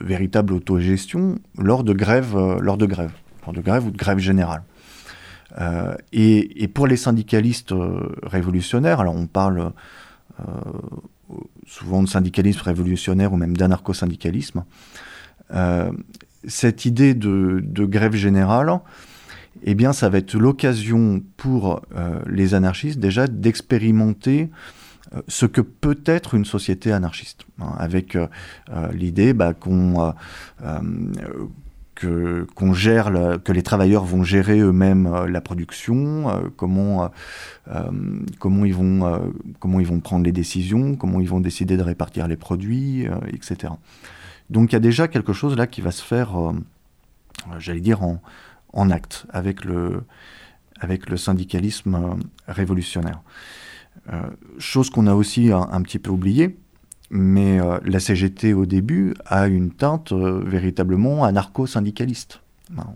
véritable autogestion lors de grèves, lors de grèves, lors ou de grève générale. Et, et, pour les syndicalistes révolutionnaires, alors on parle souvent de syndicalisme révolutionnaire ou même d'anarcho-syndicalisme, cette idée de, grève générale, eh bien, ça va être l'occasion pour euh, les anarchistes déjà d'expérimenter euh, ce que peut être une société anarchiste, avec euh, l'idée qu'on que, les travailleurs vont gérer eux-mêmes la production, comment, comment, ils vont, comment ils vont prendre les décisions, comment ils vont décider de répartir les produits, etc. Donc il y a déjà quelque chose là qui va se faire, j'allais dire, en, en acte avec le, avec le syndicalisme euh, révolutionnaire. Euh, chose qu'on a aussi un, petit peu oubliée, mais euh, la CGT au début a une teinte véritablement anarcho-syndicaliste, hein,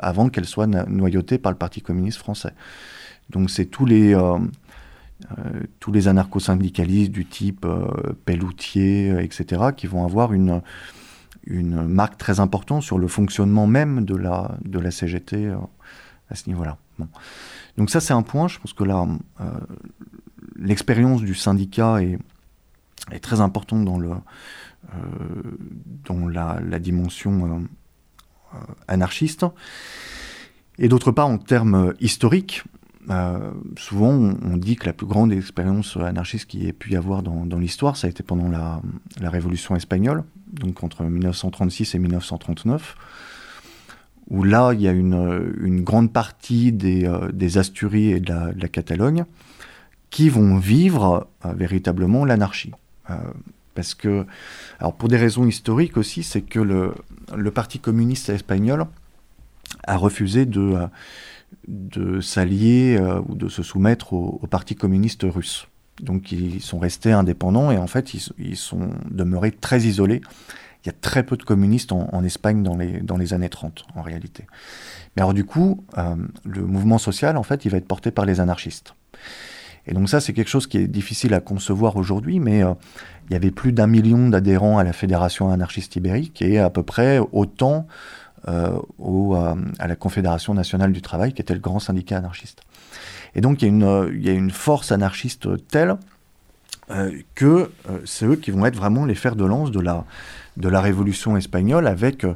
avant qu'elle soit noyautée par le Parti communiste français. Donc c'est tous les, tous les anarcho-syndicalistes du type Pelloutier, etc., qui vont avoir une, une marque très importante sur le fonctionnement même de la, de la CGT euh, à ce niveau-là. Donc ça, c'est un point. Je pense que là, euh, l'expérience du syndicat est, très importante dans, le, euh, dans la dimension anarchiste. Et d'autre part, en termes historiques, souvent on, dit que la plus grande expérience anarchiste qu'il ait pu y avoir dans, l'histoire, ça a été pendant la, Révolution espagnole, donc entre 1936 et 1939, où là, il y a une, grande partie des, euh, Asturies et de la, Catalogne qui vont vivre euh, véritablement l'anarchie. Euh, parce que, alors pour des raisons historiques aussi, c'est que le, Parti communiste espagnol a refusé de, de s'allier ou de se soumettre au Parti communiste russe. Donc ils sont restés indépendants et en fait ils, sont demeurés très isolés. Il y a très peu de communistes en, Espagne dans les, dans les années 30 en réalité. Mais alors du coup, euh, le mouvement social en fait il va être porté par les anarchistes. Et donc ça c'est quelque chose qui est difficile à concevoir aujourd'hui, mais euh, il y avait plus d'un million d'adhérents à la Fédération anarchiste ibérique et à peu près autant euh, au, à la Confédération nationale du travail qui était le grand syndicat anarchiste. Et donc il y a une, euh, force anarchiste telle euh, que euh, c'est eux qui vont être vraiment les fers de lance de la, de la révolution espagnole avec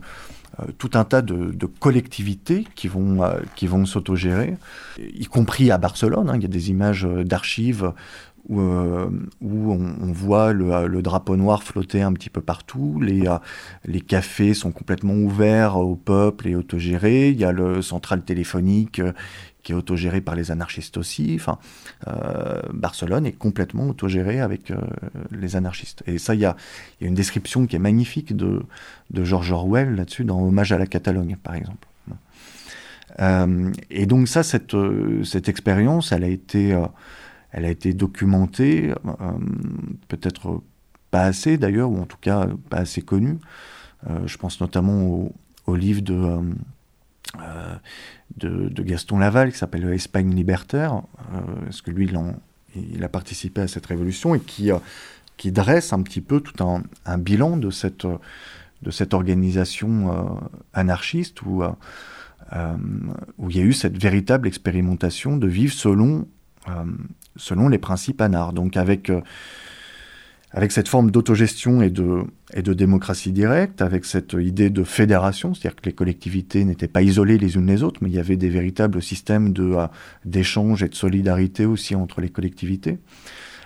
tout un tas de, collectivités qui vont, qui vont s'autogérer, y compris à Barcelone. Hein. il y a des images d'archives où, euh, où on, voit le, le, drapeau noir flotter un petit peu partout. Les, euh, les cafés sont complètement ouverts au peuple et autogérés. Il y a le central téléphonique euh, qui est autogéré par les anarchistes aussi. Enfin, Barcelone est complètement autogéré avec les anarchistes. Et ça, il y a, une description qui est magnifique de, de George Orwell là-dessus, dans Hommage à la Catalogne, par exemple. et donc ça, cette expérience, elle a été elle a été documentée, euh, peut-être pas assez d'ailleurs, ou en tout cas pas assez connue. Euh, je pense notamment au, livre euh, de, Gaston Laval qui s'appelle Espagne libertaire, parce que lui, il, il, a participé à cette révolution et qui, qui dresse un petit peu tout un, un bilan de cette, de cette organisation anarchiste où, où il y a eu cette véritable expérimentation de vivre selon selon les principes anards. Donc avec, euh, avec cette forme d'autogestion et de, et de démocratie directe, avec cette idée de fédération, c'est-à-dire que les collectivités n'étaient pas isolées les unes les autres, mais il y avait des véritables systèmes euh, d'échange et de solidarité aussi entre les collectivités.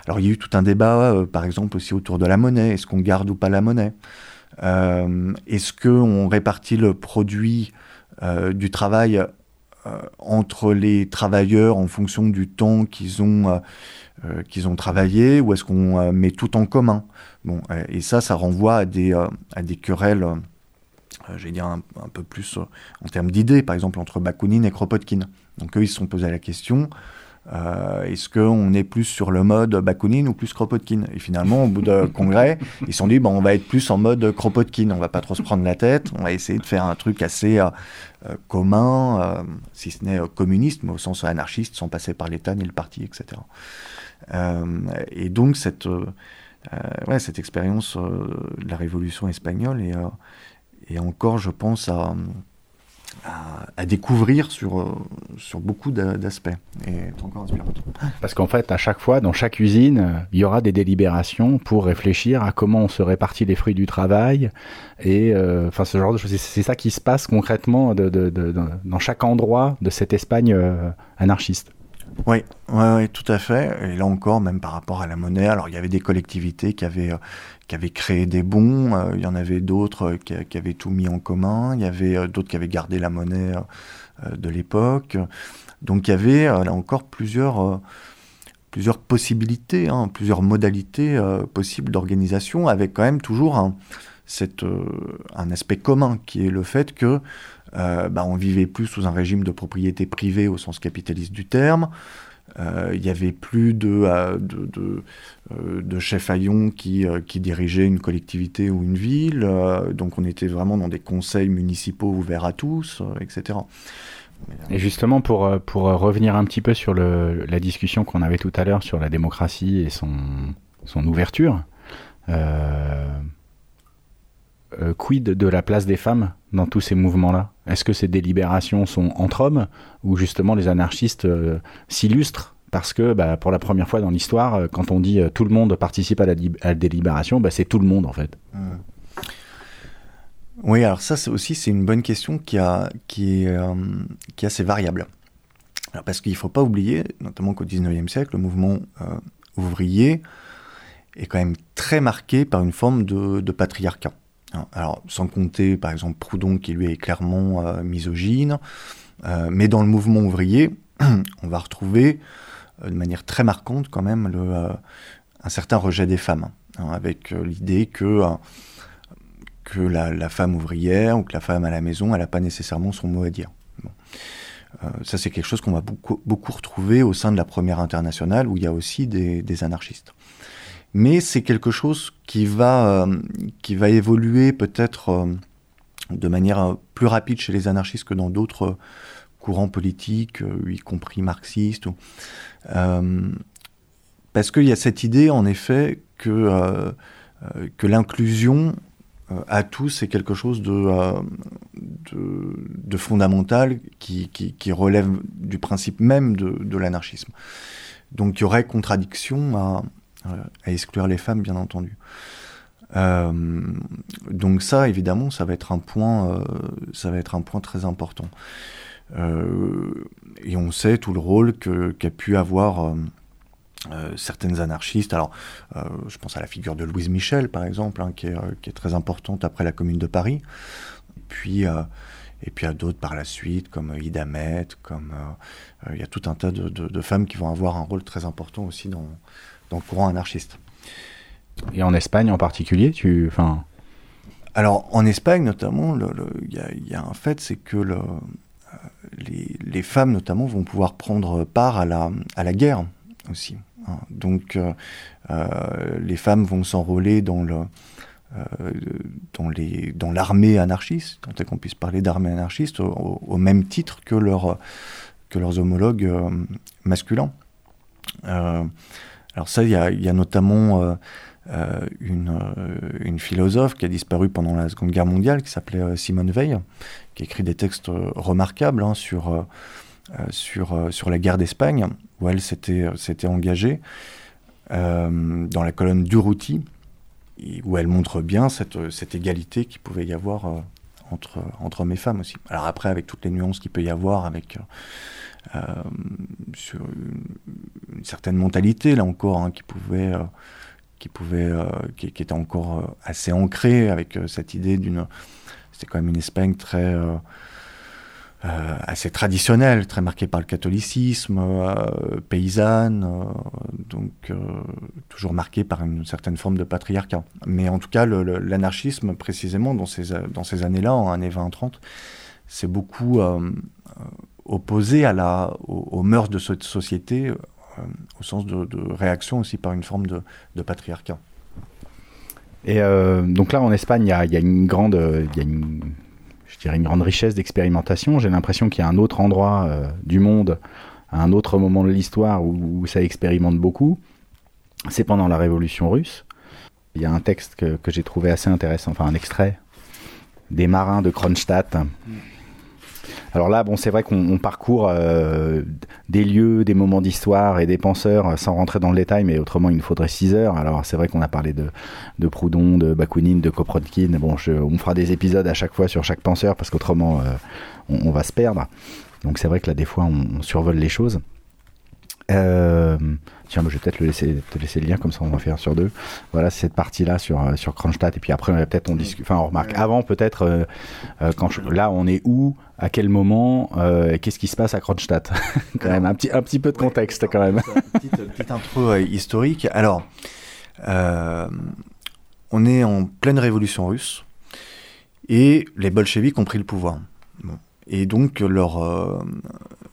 Alors il y a eu tout un débat, euh, par exemple, aussi autour de la monnaie. Est-ce qu'on garde ou pas la monnaie? Est-ce qu'on répartit le produit du travail entre les travailleurs en fonction du temps qu'ils ont, euh, euh, qu'ils ont travaillé ou est-ce qu'on met tout en commun bon, Et ça, ça renvoie à des, à des querelles, je vais dire un, peu plus en termes d'idées, par exemple entre Bakounine et Kropotkin. Donc eux, ils se sont posés la question, euh, est-ce qu'on est plus sur le mode Bakounine ou plus Kropotkin? Et finalement, au bout de congrès, ils se sont dit, bon, on va être plus en mode Kropotkin, on va pas trop se prendre la tête, on va essayer de faire un truc assez euh, euh, commun, si ce n'est communiste, mais au sens anarchiste, sans passer par l'État ni le parti, etc. et donc, cette, ouais, cette expérience de la révolution espagnole est, est encore, je pense, à à, découvrir sur, euh, sur beaucoup d'aspects. Et encore Parce qu'en fait, à chaque fois, dans chaque usine, il y aura des délibérations pour réfléchir à comment on se répartit les fruits du travail. Et euh, enfin, ce genre de choses. C'est ça qui se passe concrètement dans chaque endroit de cette Espagne euh, anarchiste. Oui, ouais, tout à fait. Et là encore, même par rapport à la monnaie, alors il y avait des collectivités qui avaient, euh, qui avaient créé des bons, euh, il y en avait d'autres euh, qui, avaient tout mis en commun, il y avait d'autres qui avaient gardé la monnaie de l'époque. Donc il y avait là encore plusieurs, plusieurs possibilités, hein, plusieurs modalités possibles d'organisation, avec quand même toujours un, cette, un aspect commun qui est le fait que euh, bah, on vivait plus sous un régime de propriété privée au sens capitaliste du terme. Euh, il n'y avait plus de, euh, de, de, chef Aillon qui, qui dirigeait une collectivité ou une ville. donc on était vraiment dans des conseils municipaux ouverts à tous, etc. Et justement, pour, revenir un petit peu sur la discussion qu'on avait tout à l'heure sur la démocratie et son, ouverture, quid de la place des femmes dans tous ces mouvements-là? Est-ce que ces délibérations sont entre hommes ou justement les anarchistes euh, s'illustrent? Parce que bah, pour la première fois dans l'histoire, euh, quand on dit tout le monde participe à la, délibération, bah, c'est tout le monde en fait. Mmh. Oui, alors ça aussi c'est une bonne question qui, a, qui, est, assez variable. Parce qu'il ne faut pas oublier, notamment qu'au XIXe siècle, le mouvement ouvrier est quand même très marqué par une forme de patriarcat. Hein, alors, sans compter, par exemple, Proudhon, qui lui est clairement euh, misogyne. Euh, mais dans le mouvement ouvrier, on va retrouver euh, de manière très marquante quand même un certain rejet des femmes, hein, avec l'idée que, que la, femme ouvrière ou que la femme à la maison, n'a pas nécessairement son mot à dire. ça, c'est quelque chose qu'on va beaucoup, retrouver au sein de la première internationale, où il y a aussi des anarchistes mais c'est quelque chose qui va, euh, qui va évoluer peut-être euh, de manière euh, plus rapide chez les anarchistes que dans d'autres courants politiques, y compris marxistes. parce qu'il y a cette idée, en effet, que, que l'inclusion à tous, c'est quelque chose de, de, fondamental qui, qui, relève du principe même de, de l'anarchisme. Donc il y aurait contradiction à, à exclure les femmes, bien entendu. donc ça, évidemment, ça va être un point, ça va être un point très important. et on sait tout le rôle qu'a pu avoir certaines anarchistes. Alors, je pense à la figure de Louise Michel, par exemple, hein, qui, est, très importante après la Commune de Paris. Puis et puis à d'autres par la suite, comme euh, Ida Met, comme euh, euh, il y a tout un tas de, femmes qui vont avoir un rôle très important aussi dans, dans le courant anarchiste. Et en Espagne en particulier, tu, enfin. Alors en Espagne notamment, il y, y, a un fait, c'est que le, les, les, femmes notamment vont pouvoir prendre part à la, à la guerre aussi. Hein. Donc les femmes vont s'enrôler dans le euh, dans, les, dans l'armée anarchiste, tant est qu'on puisse parler d'armée anarchiste, au, même titre que, leur, que leurs homologues euh, masculins. Euh, alors ça, il y a, y a, notamment une, une, philosophe qui a disparu pendant la Seconde Guerre mondiale, qui s'appelait Simone Veil, qui écrit des textes remarquables hein, sur, sur, la guerre d'Espagne, où elle s'était, engagée dans la colonne Durruti, où elle montre bien cette, égalité qu'il pouvait y avoir euh, entre, entre hommes et femmes aussi. Alors après, avec toutes les nuances qu'il peut y avoir, avec euh, sur une, certaine mentalité, là encore, hein, qui pouvait... Euh, qui, pouvait qui, qui, était encore assez ancrée avec cette idée d'une... C'était quand même une Espagne très euh, assez traditionnelle, très marquée par le catholicisme, euh, paysanne, euh, donc toujours marquée par une certaine forme de patriarcat. Mais en tout cas, l'anarchisme, précisément, dans ces, dans ces années-là, en années 20-30, c'est beaucoup opposé à la, aux, mœurs de cette société, au sens de, réaction aussi par une forme de, de patriarcat. Et donc là, en Espagne, il y a, y a, une grande, y a une, une grande richesse d'expérimentation. J'ai l'impression qu'il y a un autre endroit euh, du monde, à un autre moment de l'histoire où, ça expérimente beaucoup. C'est pendant la Révolution russe. Il y a un texte que, que j'ai trouvé assez intéressant, enfin un extrait des marins de Kronstadt. Alors là, bon, c'est vrai qu'on parcourt euh, des lieux, des moments d'histoire et des penseurs euh, sans rentrer dans le détail, mais autrement, il nous faudrait 6 heures. Alors c'est vrai qu'on a parlé de, Proudhon, de Bakounine, de Koprodkin. Bon, on fera des épisodes à chaque fois sur chaque penseur parce qu'autrement, euh, on, va se perdre. Donc c'est vrai que là, des fois, on survole les choses. Euh, tiens, je vais peut-être laisser, te laisser le lien, comme ça on va faire sur deux. Voilà, cette partie-là sur, euh, sur Kronstadt. Et puis après, peut-être on discute. Enfin, on remarque. Avant, peut-être, euh, quand là, on est où, à quel moment, qu'est-ce qui se passe à Kronstadt? Quand même, un petit, un petit peu de contexte, quand même. Petite, petite intro historique. Alors, on est en pleine révolution russe et les bolcheviks ont pris le pouvoir. Et donc, leur,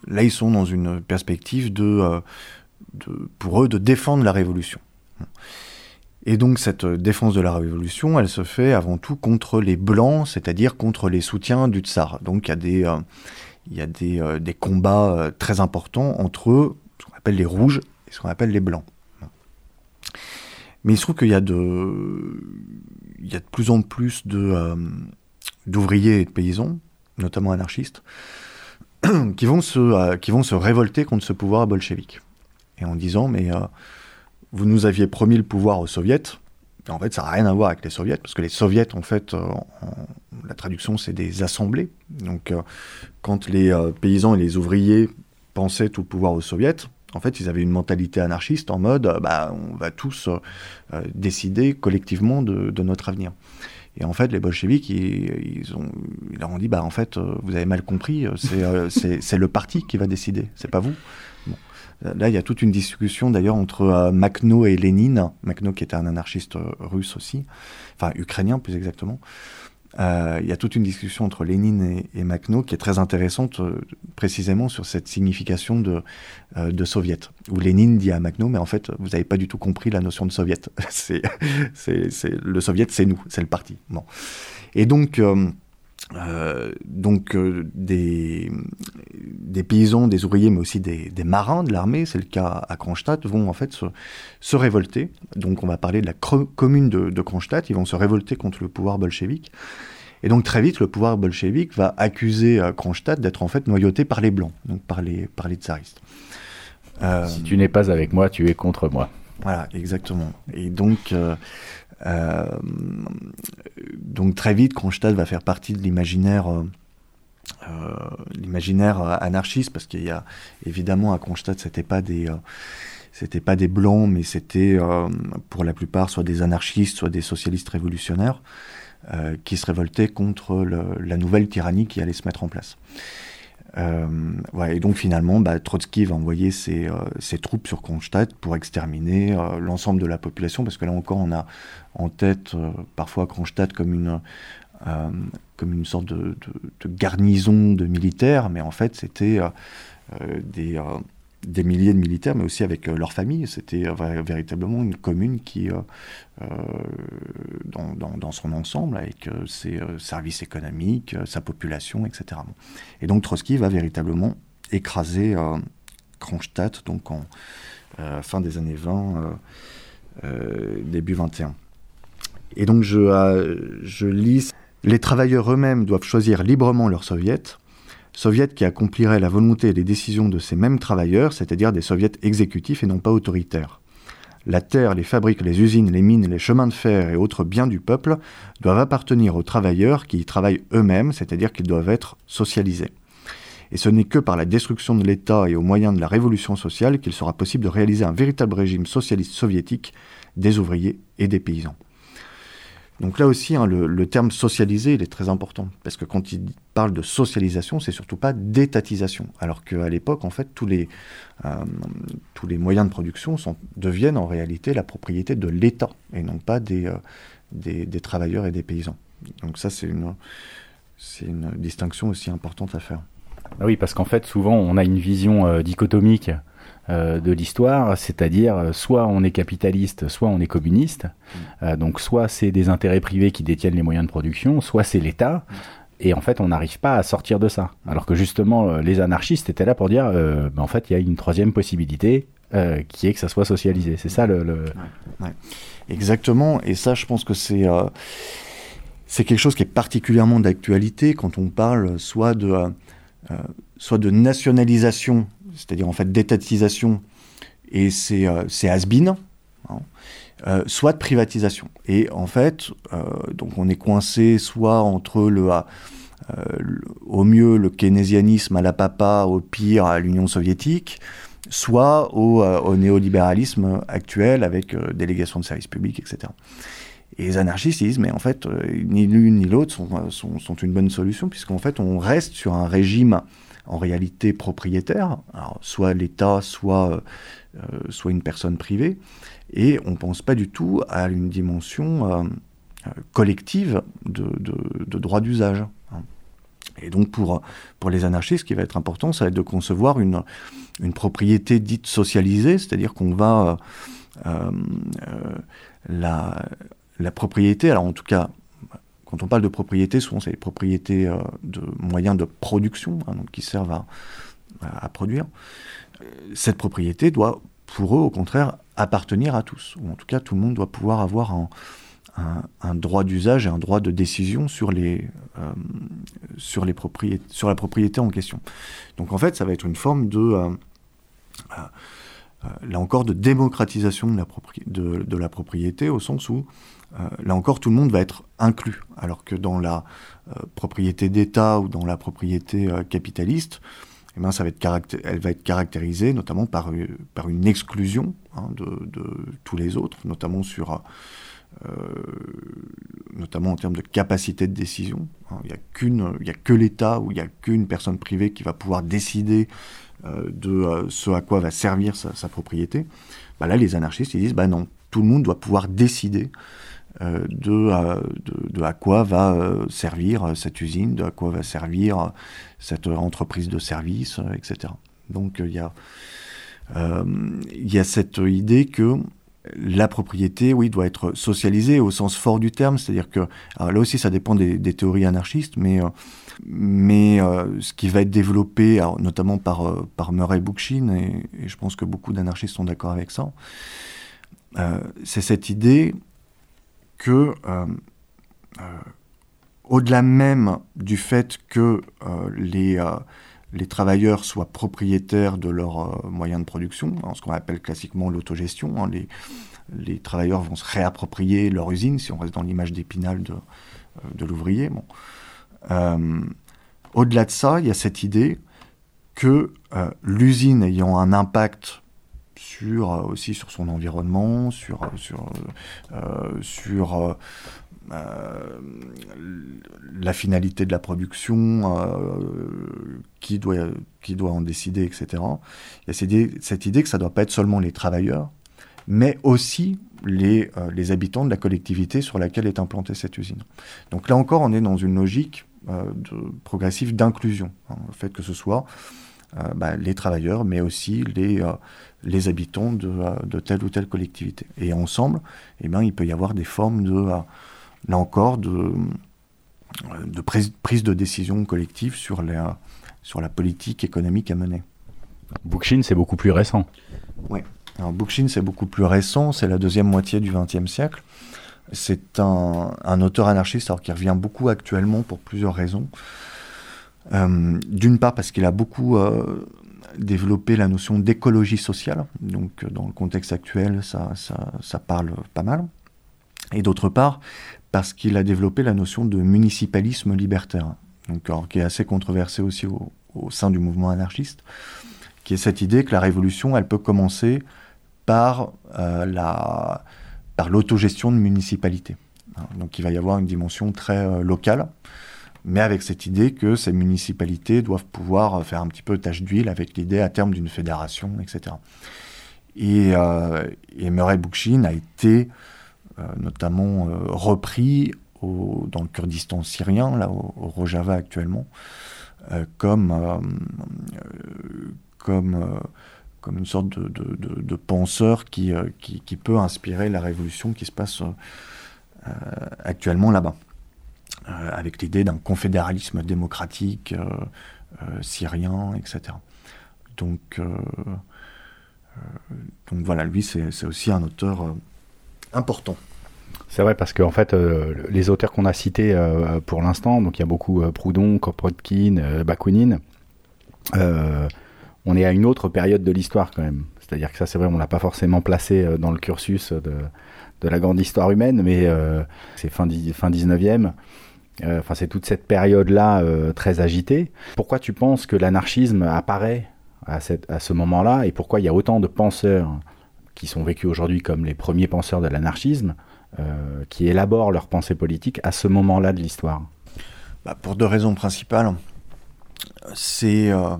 là, ils sont dans une perspective euh, de, pour eux de défendre la révolution. Et donc cette défense de la révolution, elle se fait avant tout contre les blancs, c'est-à-dire contre les soutiens du tsar. Donc il y a des, euh, y a des, euh, des combats très importants entre eux, ce qu'on appelle les rouges et ce qu'on appelle les blancs. Mais il se trouve qu'il y a de, il y a de plus en plus de, d'ouvriers et de paysans, notamment anarchistes, qui, vont se, euh, qui vont se révolter contre ce pouvoir bolchevique. Et en disant, mais euh, vous nous aviez promis le pouvoir aux soviets, en fait, ça n'a rien à voir avec les soviets, parce que les soviets, en fait, euh, la traduction, c'est des assemblées. Donc, quand les paysans et les ouvriers pensaient tout pouvoir aux soviets, en fait, ils avaient une mentalité anarchiste en mode, bah, on va tous décider collectivement de notre avenir. Et en fait, les bolcheviks, ils, ont, ils leur ont dit, bah en fait, euh, vous avez mal compris, euh, euh, c'est le parti qui va décider, c'est pas vous. Là, il y a toute une discussion d'ailleurs entre Makhno et Lénine, Makhno qui était un anarchiste russe aussi, enfin ukrainien plus exactement, euh, il y a toute une discussion entre Lénine et, et qui est très intéressante euh, précisément sur cette signification de, euh, de soviet. Où Lénine dit à Makhno, mais en fait, vous n'avez pas du tout compris la notion de soviet. c'est, c'est, le soviet, c'est nous, c'est le parti. Bon. Et donc, euh, donc euh, des, paysans, des ouvriers, mais aussi des, marins de l'armée, c'est le cas à Kronstadt, vont en fait se, révolter. Donc on va parler de la commune de, Kronstadt, ils vont se révolter contre le pouvoir bolchevique. Et donc très vite, le pouvoir bolchevique va accuser euh, Kronstadt d'être en fait noyauté par les blancs, donc par les, par les tsaristes. si tu n'es pas avec moi, tu es contre moi. Voilà, exactement. Et donc donc très vite, Kronstadt va faire partie de l'imaginaire l'imaginaire anarchiste, parce qu'il y a évidemment à Kronstadt, c'était pas des c'était pas des blancs, mais c'était pour la plupart soit des anarchistes, soit des socialistes révolutionnaires. Euh, qui se révoltaient contre la nouvelle tyrannie qui allait se mettre en place. Euh, et donc finalement, bah, Trotsky va envoyer ses, euh, troupes sur Kronstadt pour exterminer l'ensemble de la population, parce que là encore, on a en tête parfois Kronstadt comme une, sorte de, garnison de militaires, mais en fait, c'était des des milliers de militaires, mais aussi avec euh, leurs familles. C'était euh, véritablement une commune qui, euh, dans, son ensemble, avec ses services économiques, sa population, etc. Et donc Trotsky va véritablement écraser Kronstadt, donc en fin des années 20, début 21. Et donc je, je lis, les travailleurs eux-mêmes doivent choisir librement leur soviet, soviets qui accompliraient la volonté et les décisions de ces mêmes travailleurs, c'est-à-dire des soviets exécutifs et non pas autoritaires. La terre, les fabriques, les usines, les mines, les chemins de fer et autres biens du peuple doivent appartenir aux travailleurs qui y travaillent eux-mêmes, c'est-à-dire qu'ils doivent être socialisés. Et ce n'est que par la destruction de l'État et au moyen de la révolution sociale qu'il sera possible de réaliser un véritable régime socialiste soviétique des ouvriers et des paysans. Donc là aussi, hein, le, terme socialisé, il est très important, parce que quand il parle de socialisation, c'est surtout pas d'étatisation, alors qu'à l'époque, en fait, tous les, euh, moyens de production deviennent en réalité la propriété de l'État, et non pas des, euh, travailleurs et des paysans. Donc ça, c'est une, distinction aussi importante à faire. Ah oui, parce qu'en fait, souvent, on a une vision euh, dichotomique de l'histoire, c'est-à-dire euh, soit on est capitaliste, soit on est communiste. Mm. Euh, donc soit c'est des intérêts privés qui détiennent les moyens de production, soit c'est l'État. Mm. Et en fait, on n'arrive pas à sortir de ça. Alors que justement, les anarchistes étaient là pour dire, ben, en fait, il y a une troisième possibilité, qui est que ça soit socialisé. C'est ça le... Exactement. Et ça, je pense que c'est c'est quelque chose qui est particulièrement d'actualité quand on parle soit de soit de nationalisation c'est-à-dire en fait d'étatisation, et c'est euh, has-been, hein, euh, soit de privatisation. Et en fait, euh, donc on est coincé soit entre le, au mieux le keynésianisme à la papa, au pire à l'Union soviétique, soit au, au, néolibéralisme actuel avec délégation de services publics, etc. Et les anarchistes disent, mais en fait, ni l'une ni l'autre sont, sont, sont, une bonne solution, puisqu'en fait, on reste sur un régime en réalité propriétaire, soit l'État, soit, euh, soit une personne privée, et on ne pense pas du tout à une dimension euh, euh, collective de, de, droit d'usage. Hein. Et donc pour, pour les anarchistes, ce qui va être important, ça va être de concevoir une, une propriété dite socialisée, c'est-à-dire qu'on va... la, la propriété, alors en tout cas quand on parle de propriété, souvent c'est les propriétés euh, de moyens de production, hein, qui servent à, produire. Cette propriété doit, pour eux, au contraire, appartenir à tous. Ou en tout cas, tout le monde doit pouvoir avoir un, droit d'usage et un droit de décision sur, les, euh, sur la propriété en question. Donc en fait, ça va être une forme de... Euh, là encore, de démocratisation de la, propriété, au sens où euh, là encore, tout le monde va être inclus, alors que dans la euh, propriété d'État ou dans la propriété euh, capitaliste, eh ben, elle va être caractérisée notamment par, une exclusion hein, de, tous les autres, notamment sur notamment en termes de capacité de décision. Hein. Il n'y a a que l'État ou il n'y a qu'une personne privée qui va pouvoir décider de ce à quoi va servir sa, propriété. Bah là, les anarchistes ils disent bah non, tout le monde doit pouvoir décider euh, de, de, à quoi va euh, servir cette usine, de à quoi va servir cette entreprise de service, euh, etc. Donc il y, a, il y a cette idée que la propriété, oui, doit être socialisée au sens fort du terme, c'est-à-dire que là aussi ça dépend des, théories anarchistes, mais, mais ce qui va être développé, notamment par, par Murray Bookchin, et, je pense que beaucoup d'anarchistes sont d'accord avec ça, c'est cette idée que, euh, euh, au-delà même du fait que euh, les, les travailleurs soient propriétaires de leurs moyens de production, ce qu'on appelle classiquement l'autogestion, hein, les, les travailleurs vont se réapproprier leur usine, si on reste dans l'image d'épinal de, de l'ouvrier. Bon. Au-delà de ça, il y a cette idée que l'usine ayant un impact sur, aussi sur son environnement, sur, sur, sur euh, la finalité de la production, euh, qui, doit, qui doit en décider, etc. Il y a cette idée, que ça ne doit pas être seulement les travailleurs, mais aussi les, euh, les, habitants de la collectivité sur laquelle est implantée cette usine. Donc là encore, on est dans une logique progressive d'inclusion, hein, le fait que ce soit bah, les travailleurs, mais aussi les, les habitants de, de, telle ou telle collectivité. Et ensemble, eh ben, il peut y avoir des formes de là encore, de, de prise, de décision collective sur la, sur la politique économique à mener. Bookchin, c'est beaucoup plus récent. Oui. Alors Bookchin, c'est beaucoup plus récent, c'est la deuxième moitié du XXe siècle. C'est un, un, auteur anarchiste alors, qui revient beaucoup actuellement pour plusieurs raisons. Euh, d'une part parce qu'il a beaucoup euh, développé la notion d'écologie sociale, donc dans le contexte actuel ça, ça, ça parle pas mal. Et d'autre part parce qu'il a développé la notion de municipalisme libertaire, donc, qui est assez controversée aussi au, sein du mouvement anarchiste, qui est cette idée que la révolution, elle peut commencer par euh, la par l'autogestion de municipalités. Donc il va y avoir une dimension très euh, locale, mais avec cette idée que ces municipalités doivent pouvoir faire un petit peu tâche d'huile avec l'idée à terme d'une fédération, etc. Et, euh, et Murray Bookchin a été euh, notamment euh, repris dans le Kurdistan syrien, là, au, Rojava actuellement, euh, comme, comme, une sorte de, penseur qui, peut inspirer la révolution qui se passe actuellement là-bas, avec l'idée d'un confédéralisme démocratique syrien, etc. Donc, donc voilà, lui, c'est aussi un auteur important. C'est vrai parce qu'en fait, euh, les auteurs qu'on a cités euh, pour l'instant, donc il y a beaucoup euh, Proudhon, Kropotkin, Bakounine, on est à une autre période de l'histoire quand même. C'est-à-dire que ça, c'est vrai, on l'a pas forcément placé dans le cursus de, de la grande histoire humaine, mais c'est fin, fin 19e. Enfin, c'est toute cette période-là très agitée. Pourquoi tu penses que l'anarchisme apparaît à, ce moment-là et pourquoi il y a autant de penseurs qui sont vécus aujourd'hui comme les premiers penseurs de l'anarchisme, euh, qui élaborent leur pensée politique à ce moment-là de l'histoire? Bah, Pour deux raisons principales. C'est. Euh,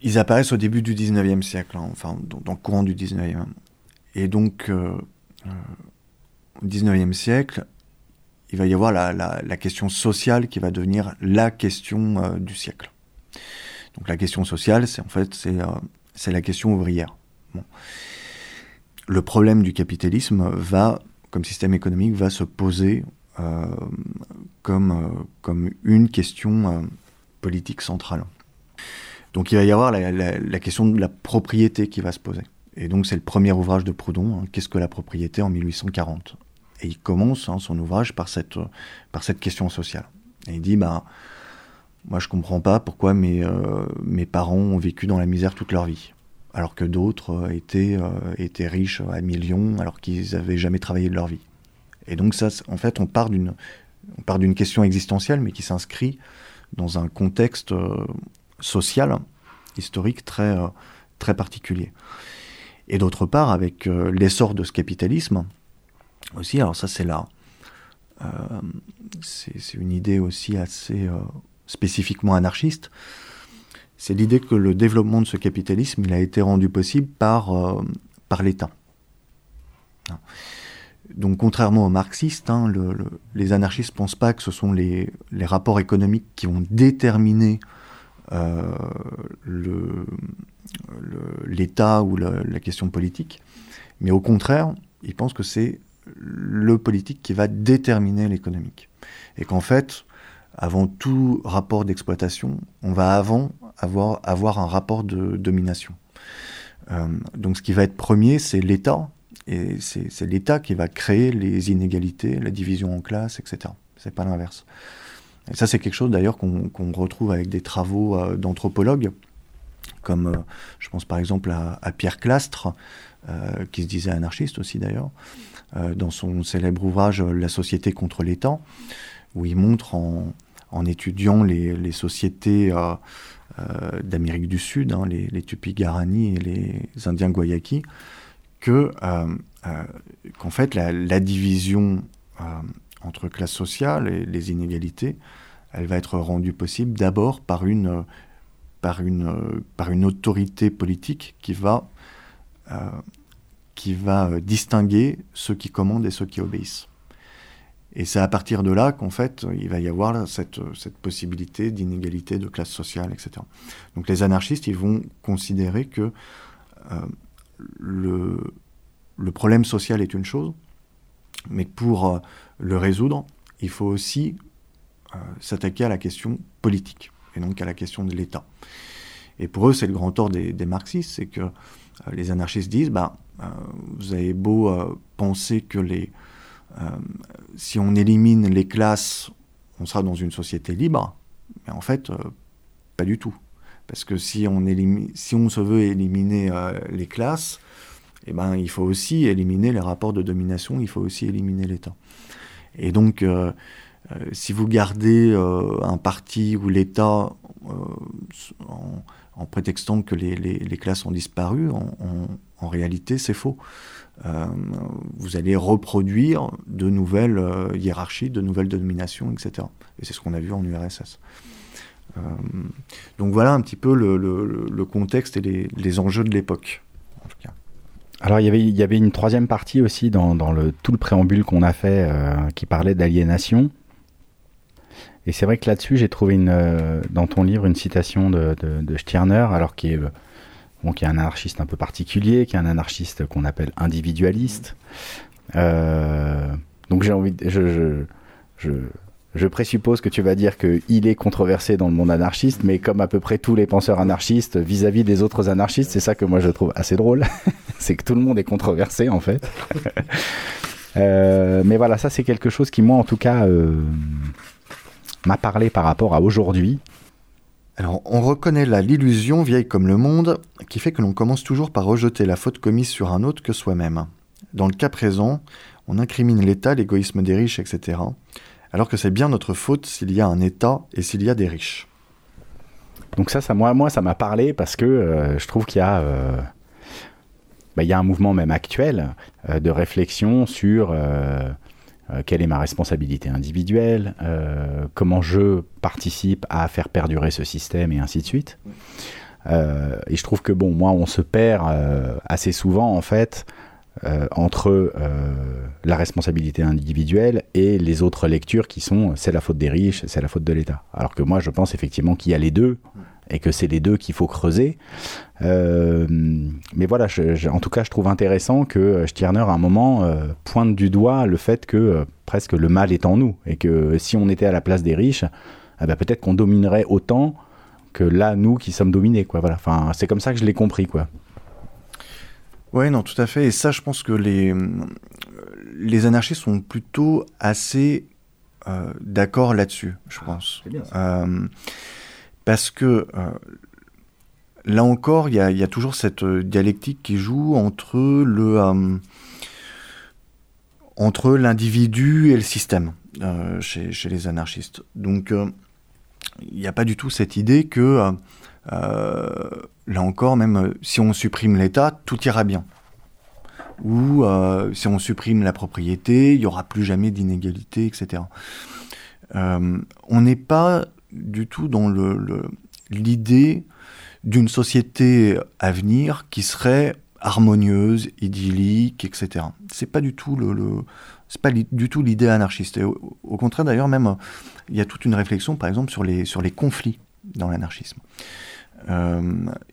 ils apparaissent au début du 19e siècle, hein, enfin, dans, le courant du 19e. Et donc, euh, au 19e siècle, il va y avoir la, question sociale qui va devenir la question du siècle. Donc la question sociale, c'est en fait c'est la question ouvrière. Le problème du capitalisme va, comme système économique, va se poser euh, comme, euh, comme une question euh, politique centrale. Donc il va y avoir la, question de la propriété qui va se poser. Et donc c'est le premier ouvrage de Proudhon, hein, Qu'est-ce que la propriété en 1840 Et il commence hein, son ouvrage par cette, question sociale. Et il dit, bah, moi je comprends pas pourquoi mes, mes parents ont vécu dans la misère toute leur vie alors que d'autres euh, étaient, euh, étaient riches à millions alors qu'ils n'avaient jamais travaillé de leur vie. Et donc ça, en fait, on part d'une question existentielle, mais qui s'inscrit dans un contexte euh, social, historique très particulier. Et d'autre part, avec l'essor de ce capitalisme, aussi, alors ça c'est là, c'est une idée aussi assez spécifiquement anarchiste, c'est l'idée que le développement de ce capitalisme il a été rendu possible par, euh, par l'État. Donc contrairement aux marxistes, hein, les anarchistes ne pensent pas que ce sont les, rapports économiques qui vont déterminer euh, l'État ou la question politique, mais au contraire, ils pensent que c'est le politique qui va déterminer l'économique. Et qu'en fait, avant tout rapport d'exploitation, on va avant avoir, avoir un rapport de domination. Euh, donc ce qui va être premier, c'est l'État, et c'est l'État qui va créer les inégalités, la division en classes, etc. C'est pas l'inverse. Et ça, c'est quelque chose d'ailleurs qu'on retrouve avec des travaux euh, d'anthropologues comme je pense par exemple à, Pierre Clastre, qui se disait anarchiste aussi d'ailleurs, dans son célèbre ouvrage La société contre l'État, où il montre en, étudiant les, sociétés d'Amérique du Sud, hein, les, les Tupi-Guarani et les Indiens Guayaki, que qu'en fait la, division entre classes sociales et les inégalités, elle va être rendue possible d'abord par une, par, une, par une autorité politique qui va, euh, qui va distinguer ceux qui commandent et ceux qui obéissent. Et c'est à partir de là qu'en fait, il va y avoir cette, cette possibilité d'inégalité de classe sociale, etc. Donc les anarchistes, ils vont considérer que euh, le, le problème social est une chose, mais pour euh, le résoudre, il faut aussi euh, s'attaquer à la question politique, et donc à la question de l'État. Et pour eux, c'est le grand tort des, marxistes, c'est que euh, les anarchistes disent, bah, vous avez beau penser que les, si on élimine les classes, on sera dans une société libre, mais en fait, pas du tout. Parce que si on, élimine, si on se veut éliminer les classes, eh ben, il faut aussi éliminer les rapports de domination, il faut aussi éliminer l'État. Et donc, euh, euh, si vous gardez euh, un parti ou l'État en, prétextant que les, classes ont disparu, en, réalité, c'est faux. vous allez reproduire de nouvelles hiérarchies, de nouvelles dominations, etc. Et c'est ce qu'on a vu en URSS. donc voilà un petit peu le, contexte et les enjeux de l'époque. Alors il y avait, une troisième partie aussi dans, tout le préambule qu'on a fait euh, qui parlait d'aliénation. Et c'est vrai que là-dessus, j'ai trouvé euh, dans ton livre une citation de, de, Stirner, alors qui est, bon, qui est un anarchiste un peu particulier, qui est un anarchiste qu'on appelle individualiste. Euh, donc j'ai envie, de, je, je, je présuppose que tu vas dire qu'il est controversé dans le monde anarchiste, mais comme à peu près tous les penseurs anarchistes vis-à-vis des autres anarchistes, c'est ça que moi je trouve assez drôle, c'est que tout le monde est controversé en fait. Euh, mais voilà, ça c'est quelque chose qui moi en tout cas euh, m'a parlé par rapport à aujourd'hui. Alors, on reconnaît là l'illusion vieille comme le monde, qui fait que l'on commence toujours par rejeter la faute commise sur un autre que soi-même. Dans le cas présent, on incrimine l'État, l'égoïsme des riches, etc alors que c'est bien notre faute s'il y a un État et s'il y a des riches. Donc ça, ça moi, ça m'a parlé parce que euh, je trouve qu'il y a, euh, bah, y a un mouvement même actuel euh, de réflexion sur quelle est ma responsabilité individuelle, comment je participe à faire perdurer ce système et ainsi de suite. et je trouve que bon, moi, on se perd assez souvent en fait euh, entre euh, la responsabilité individuelle et les autres lectures qui sont c'est la faute des riches, c'est la faute de l'État. Alors que moi, je pense effectivement qu'il y a les deux et que c'est les deux qu'il faut creuser. Euh, mais voilà, en tout cas, je trouve intéressant que Stirner, à un moment, pointe du doigt le fait que presque le mal est en nous et que si on était à la place des riches, eh ben, peut-être qu'on dominerait autant que là, nous qui sommes dominés. Quoi. Voilà. Enfin, c'est comme ça que je l'ai compris. Quoi. Oui, non, tout à fait. Et ça, je pense que les, les anarchistes sont plutôt assez euh, d'accord là-dessus, je ah, pense. Euh, parce que euh, là encore, il y, a, toujours cette dialectique qui joue entre le entre l'individu et le système chez, les anarchistes. Donc, il n'y a pas du tout cette idée que euh, là encore, même euh, si on supprime l'État, tout ira bien. Ou euh, si on supprime la propriété, il n'y aura plus jamais d'inégalité, etc. on n'est pas du tout dans l'idée le, d'une société à venir qui serait harmonieuse, idyllique, etc. C'est pas du tout le, c'est pas du tout l'idée anarchiste. au, contraire, d'ailleurs, même il y a toute une réflexion, par exemple, sur les sur les conflits dans l'anarchisme. Euh,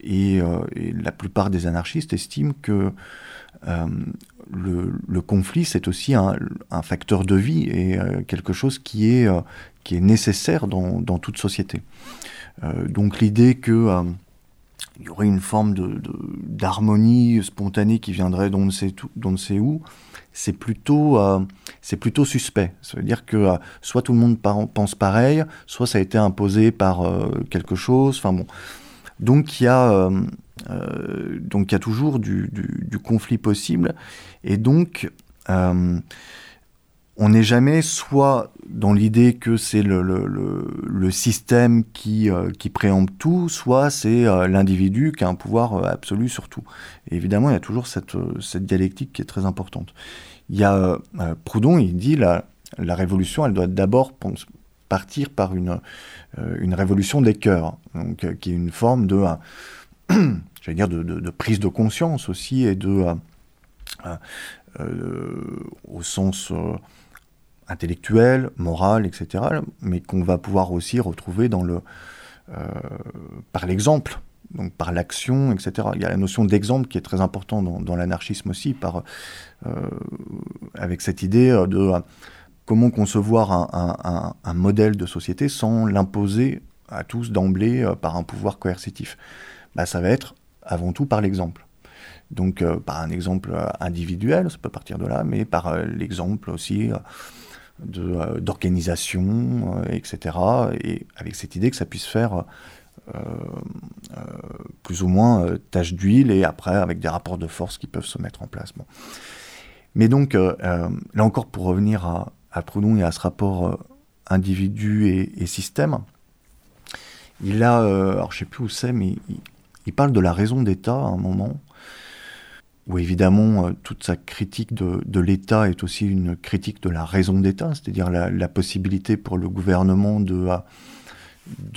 euh, et, la plupart des anarchistes estiment que euh, le, conflit, c'est aussi un, facteur de vie et quelque chose qui est, qui est nécessaire dans, dans toute société. donc l'idée que il y aurait une forme d'harmonie spontanée qui viendrait d'on ne sait, ne sait où, c'est plutôt, c'est plutôt suspect. Ça veut dire que soit tout le monde pense pareil, soit ça a été imposé par quelque chose. Bon, Donc il y a, donc il y a toujours du, conflit possible. Et donc, on n'est jamais soit dans l'idée que c'est le, système qui, euh, préempte tout, soit c'est euh, l'individu qui a un pouvoir euh, absolu sur tout. Et évidemment, il y a toujours cette, dialectique qui est très importante. Il y a Proudhon, il dit la, la révolution, elle doit d'abord partir par une, une révolution des cœurs, donc, qui est une forme de, j'allais dire, de, prise de conscience aussi et de, au sens intellectuelle, morale, etc., mais qu'on va pouvoir aussi retrouver dans le, euh, par l'exemple, donc par l'action, etc. Il y a la notion d'exemple qui est très importante dans, l'anarchisme aussi, euh, avec cette idée de comment concevoir un, modèle de société sans l'imposer à tous d'emblée euh, par un pouvoir coercitif. Bah, ça va être avant tout par l'exemple. Donc par un exemple individuel, ça peut partir de là, mais par l'exemple aussi euh, d'organisation, euh, etc. Et avec cette idée que ça puisse faire euh, plus ou moins tâche d'huile et après avec des rapports de force qui peuvent se mettre en place. Bon. Mais donc, là encore, pour revenir à, à, Proudhon et à ce rapport individu et, système, il a, alors je sais plus où c'est, mais il, parle de la raison d'État à un moment, où évidemment euh, toute sa critique de, l'État est aussi une critique de la raison d'État, c'est-à-dire la, possibilité pour le gouvernement de euh,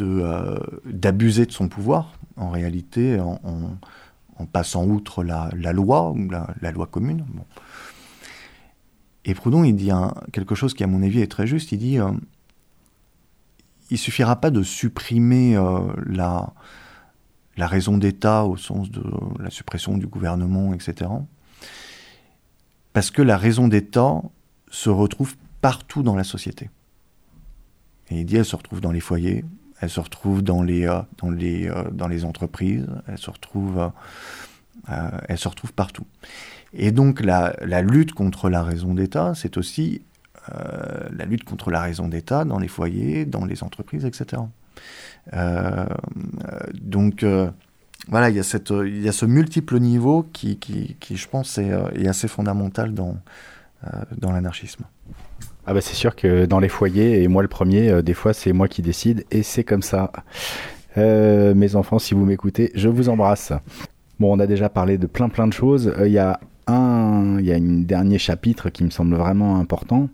euh, d'abuser de, son pouvoir, en réalité, en, passant outre la, loi la, loi commune. Et Proudhon, il dit quelque chose qui, à mon avis, est très juste. Il dit il il suffira pas de supprimer la, la raison d'État au sens de la suppression du gouvernement, etc. Parce que la raison d'État se retrouve partout dans la société. Et il dit, elle se retrouve dans les foyers, elle se retrouve dans les, euh, dans les, euh, dans les entreprises, elle se retrouve, euh, elle se retrouve partout. Et donc la, la lutte contre la raison d'État, c'est aussi la lutte contre la raison d'État dans les foyers, dans les entreprises, etc. Euh, donc euh, voilà, il y, a ce multiple niveau qui, je pense, est, euh, assez fondamental dans, dans l'anarchisme. Ah bah c'est sûr que dans les foyers, et moi le premier, des fois c'est moi qui décide, et c'est comme ça. mes enfants, si vous m'écoutez, je vous embrasse. Bon, on a déjà parlé de plein plein de choses. Il y a un, il y a un dernier chapitre qui me semble vraiment important.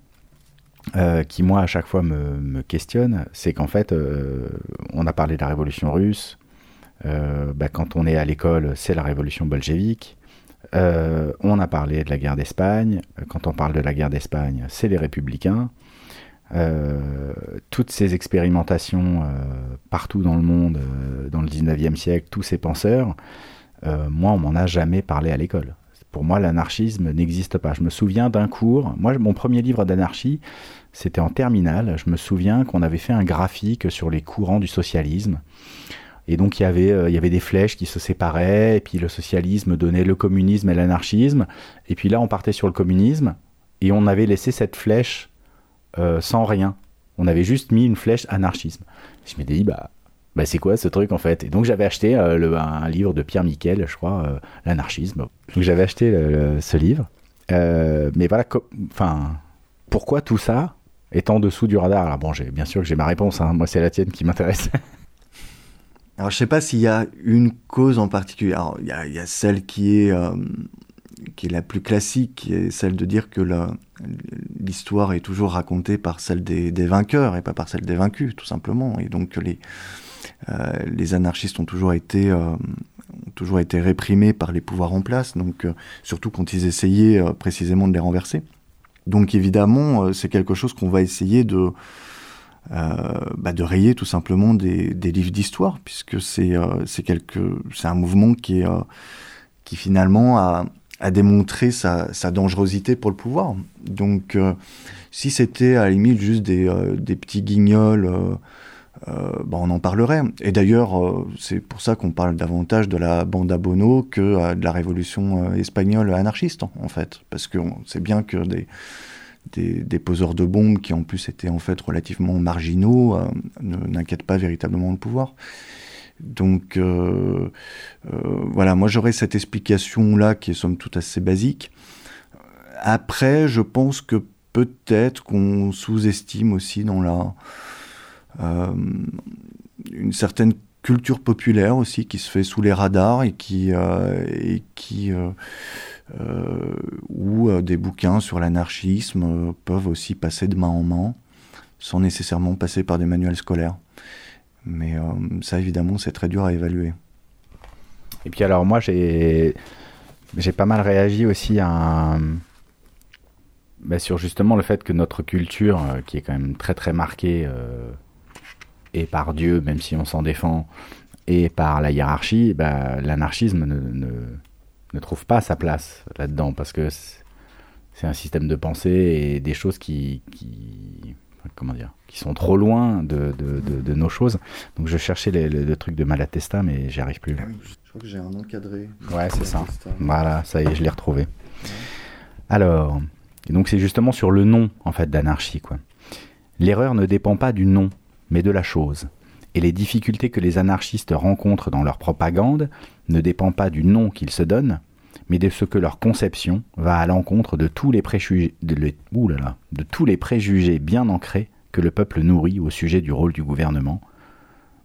Euh, qui moi à chaque fois me, questionne, c'est qu'en fait, euh, on a parlé de la révolution russe, euh, bah, quand on est à l'école, c'est la révolution bolchevique, on a parlé de la guerre d'Espagne, quand on parle de la guerre d'Espagne, c'est les républicains. toutes ces expérimentations partout dans le monde, dans le 19e siècle, tous ces penseurs, moi on m'en a jamais parlé à l'école pour moi, l'anarchisme n'existe pas. Je me souviens d'un cours. Moi, mon premier livre d'anarchie, c'était en terminale. Je me souviens qu'on avait fait un graphique sur les courants du socialisme. Et donc il y avait euh, des flèches qui se séparaient et puis le socialisme donnait le communisme et l'anarchisme et puis là on partait sur le communisme et on avait laissé cette flèche euh, sans rien. On avait juste mis une flèche anarchisme. Je m'étais dit bah bah, c'est quoi ce truc en fait? Et donc j'avais acheté euh, le, un livre de Pierre Miquel, je crois, euh, l'anarchisme. Donc j'avais acheté ce livre. Euh, mais voilà, enfin, pourquoi tout ça est en dessous du radar? Alors bon, bien sûr que j'ai ma réponse. Hein. Moi, c'est la tienne qui m'intéresse. Alors je sais pas s'il y a une cause en particulier. Alors il y a, celle qui est qui est la plus classique, qui est celle de dire que l'histoire est toujours racontée par celle des, des, vainqueurs et pas par celle des vaincus, tout simplement. Et donc les les anarchistes ont toujours été euh, toujours été réprimés par les pouvoirs en place, donc euh, surtout quand ils essayaient précisément de les renverser. Donc évidemment, c'est quelque chose qu'on va essayer de bah, de rayer tout simplement des, livres d'histoire, puisque c'est un mouvement qui est qui finalement a, a démontré sa, sa, dangerosité pour le pouvoir. Donc si c'était à la limite juste des, des petits guignols euh, bah, on en parlerait. Et d'ailleurs, euh, c'est pour ça qu'on parle davantage de la bande à Bono que euh, de la révolution espagnole anarchiste, en fait. Parce que c'est bien que des, des, poseurs de bombes, qui en plus étaient en fait relativement marginaux, n'inquiètent pas véritablement le pouvoir. Donc voilà, moi j'aurais cette explication-là qui est somme toute assez basique. Après, je pense que peut-être qu'on sous-estime aussi dans la une certaine culture populaire aussi qui se fait sous les radars et qui, et qui où des bouquins sur l'anarchisme peuvent aussi passer de main en main sans nécessairement passer par des manuels scolaires. Mais euh, ça, évidemment, c'est très dur à évaluer. Et puis alors, moi, j'ai, j'ai pas mal réagi aussi bah, sur justement le fait que notre culture, euh, qui est quand même très très marquée, euh, et par Dieu, même si on s'en défend, et par la hiérarchie, bah, l'anarchisme ne, ne, ne, trouve pas sa place là-dedans, parce que c'est un système de pensée et des choses qui, qui comment dire, qui sont trop loin de, de, nos choses. Donc je cherchais le truc de Malatesta, mais j'y arrive plus. Ah je crois que j'ai un encadré. Ouais, c'est ça. Voilà, ça y est, je l'ai retrouvé. Alors, donc c'est justement sur le nom en fait d'anarchie quoi. L'erreur ne dépend pas du nom, mais de la chose. Et les difficultés que les anarchistes rencontrent dans leur propagande ne dépendent pas du nom qu'ils se donnent, mais de ce que leur conception va à l'encontre de tous les préjugés, de, de tous les préjugés bien ancrés que le peuple nourrit au sujet du rôle du gouvernement,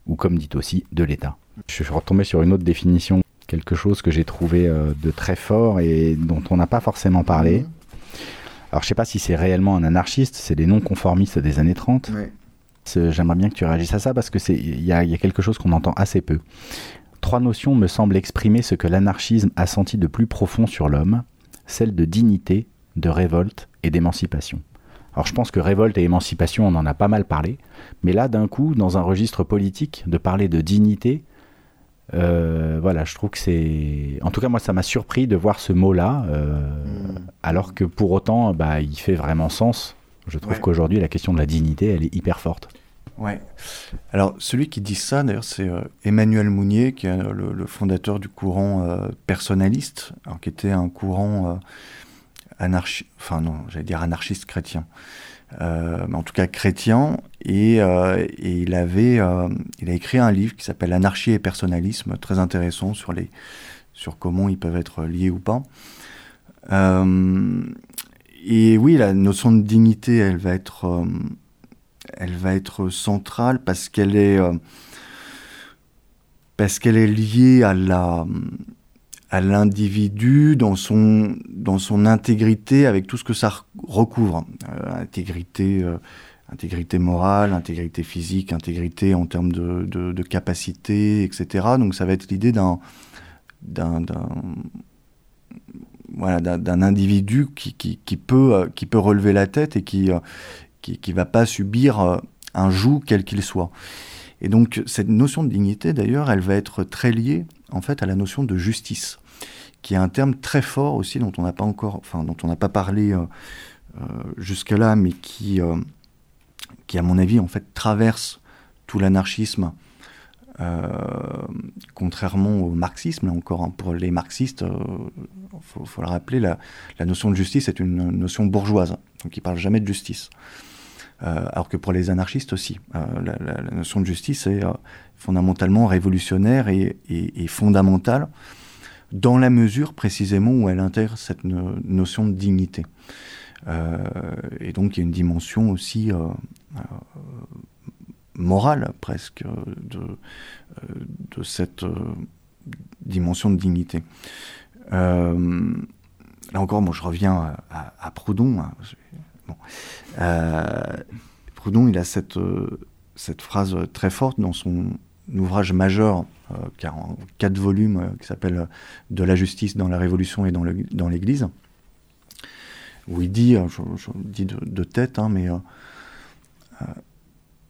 ou comme dit aussi, de l'État. Je suis retombé sur une autre définition, quelque chose que j'ai trouvé euh, de très fort et dont on n'a pas forcément parlé. Alors je sais pas si c'est réellement un anarchiste, c'est des non-conformistes des années 30. J'aimerais bien que tu réagisses à ça parce que c'est il y, y, a quelque chose qu'on entend assez peu. Trois notions me semblent exprimer ce que l'anarchisme a senti de plus profond sur l'homme, celle de dignité, de révolte et d'émancipation. Alors je pense que révolte et émancipation, on en a pas mal parlé, mais là d'un coup, dans un registre politique, de parler de dignité, euh, voilà, je trouve que c'est... En tout cas, moi, ça m'a surpris de voir ce mot-là, euh, hmm. alors que pour autant, bah, il fait vraiment sens. Je trouve qu'aujourd'hui, la question de la dignité, elle est hyper forte. Ouais. Alors, celui qui dit ça, d'ailleurs, c'est euh, Emmanuel Mounier, qui est le, fondateur du courant euh, personnaliste, alors, qui était un courant euh, anarchiste, enfin non, j'allais dire anarchiste chrétien, mais en tout cas chrétien, et, et il avait, il a écrit un livre qui s'appelle Anarchie et personnalisme, très intéressant sur les, sur comment ils peuvent être liés ou pas. Et oui, la notion de dignité, elle va être elle va être centrale parce qu'elle est, euh, parce qu'elle est liée à la à l'individu dans son, dans son intégrité avec tout ce que ça recouvre. Euh, intégrité, euh, intégrité morale, intégrité physique, intégrité en termes de, de, capacité, etc. Donc ça va être l'idée d'un, d'un, d'un, individu qui, peut, qui peut relever la tête et qui, ne va pas subir euh, un joug quel qu'il soit. Et donc cette notion de dignité, d'ailleurs, elle va être très liée en fait à la notion de justice, qui est un terme très fort aussi dont on n'a pas encore, dont on n'a pas parlé euh, euh, jusque-là, mais qui, qui à mon avis en fait traverse tout l'anarchisme. Contrairement au marxisme, là encore, hein, pour les marxistes, il faut, faut, le rappeler, la, notion de justice est une notion bourgeoise, donc ils ne parlent jamais de justice. Euh, alors que pour les anarchistes aussi, euh, la, notion de justice est euh, fondamentalement révolutionnaire et, fondamentale dans la mesure précisément où elle intègre cette notion de dignité. et donc il y a une dimension aussi morale presque de, de cette dimension de dignité. là encore, moi je reviens à, Proudhon. Hein, euh, Proudhon, il a cette, euh, phrase très forte dans son ouvrage majeur, euh, a en quatre volumes, qui s'appelle De la justice dans la Révolution et dans l'Église, où il dit, je, dis de, tête, hein, mais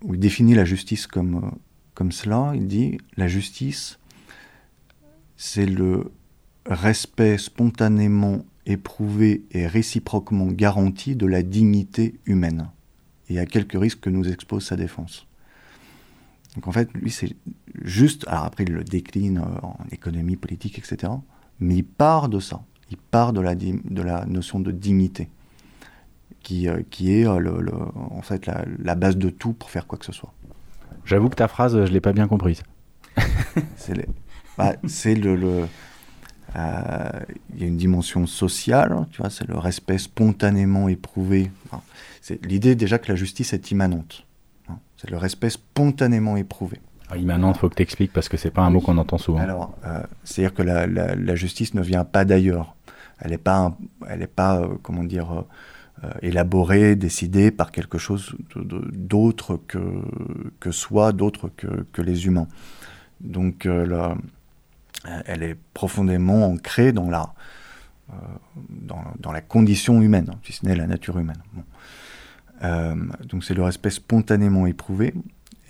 où il définit la justice comme, comme cela. Il dit la justice, c'est le respect spontanément éprouvé et réciproquement garanti de la dignité humaine et à quelques risques que nous expose sa défense. Donc en fait, lui, c'est juste, alors après, il le décline euh, en économie, politique, etc., mais il part de ça, il part de la, de la notion de dignité, qui, euh, qui est euh, le, en fait la, base de tout pour faire quoi que ce soit. J'avoue que ta phrase, je ne l'ai pas bien comprise. C'est le, bah, c'est le, euh, il y a une dimension sociale, tu vois, c'est le respect spontanément éprouvé. Enfin, c'est l'idée déjà que la justice est immanente. hein. C'est le respect spontanément éprouvé. Alors, immanente, faut que tu expliques parce que c'est pas un mot qu'on entend souvent. Alors, euh, c'est-à-dire que la, la- la justice ne vient pas d'ailleurs. Elle n'est pas, elle est pas, euh, comment dire, euh, élaborée, décidée par quelque chose d'autre que, que soi, d'autre que, que les humains. Donc, euh, la- elle est profondément ancrée dans la, euh, dans, la condition humaine, si ce n'est la nature humaine. Donc, c'est le respect spontanément éprouvé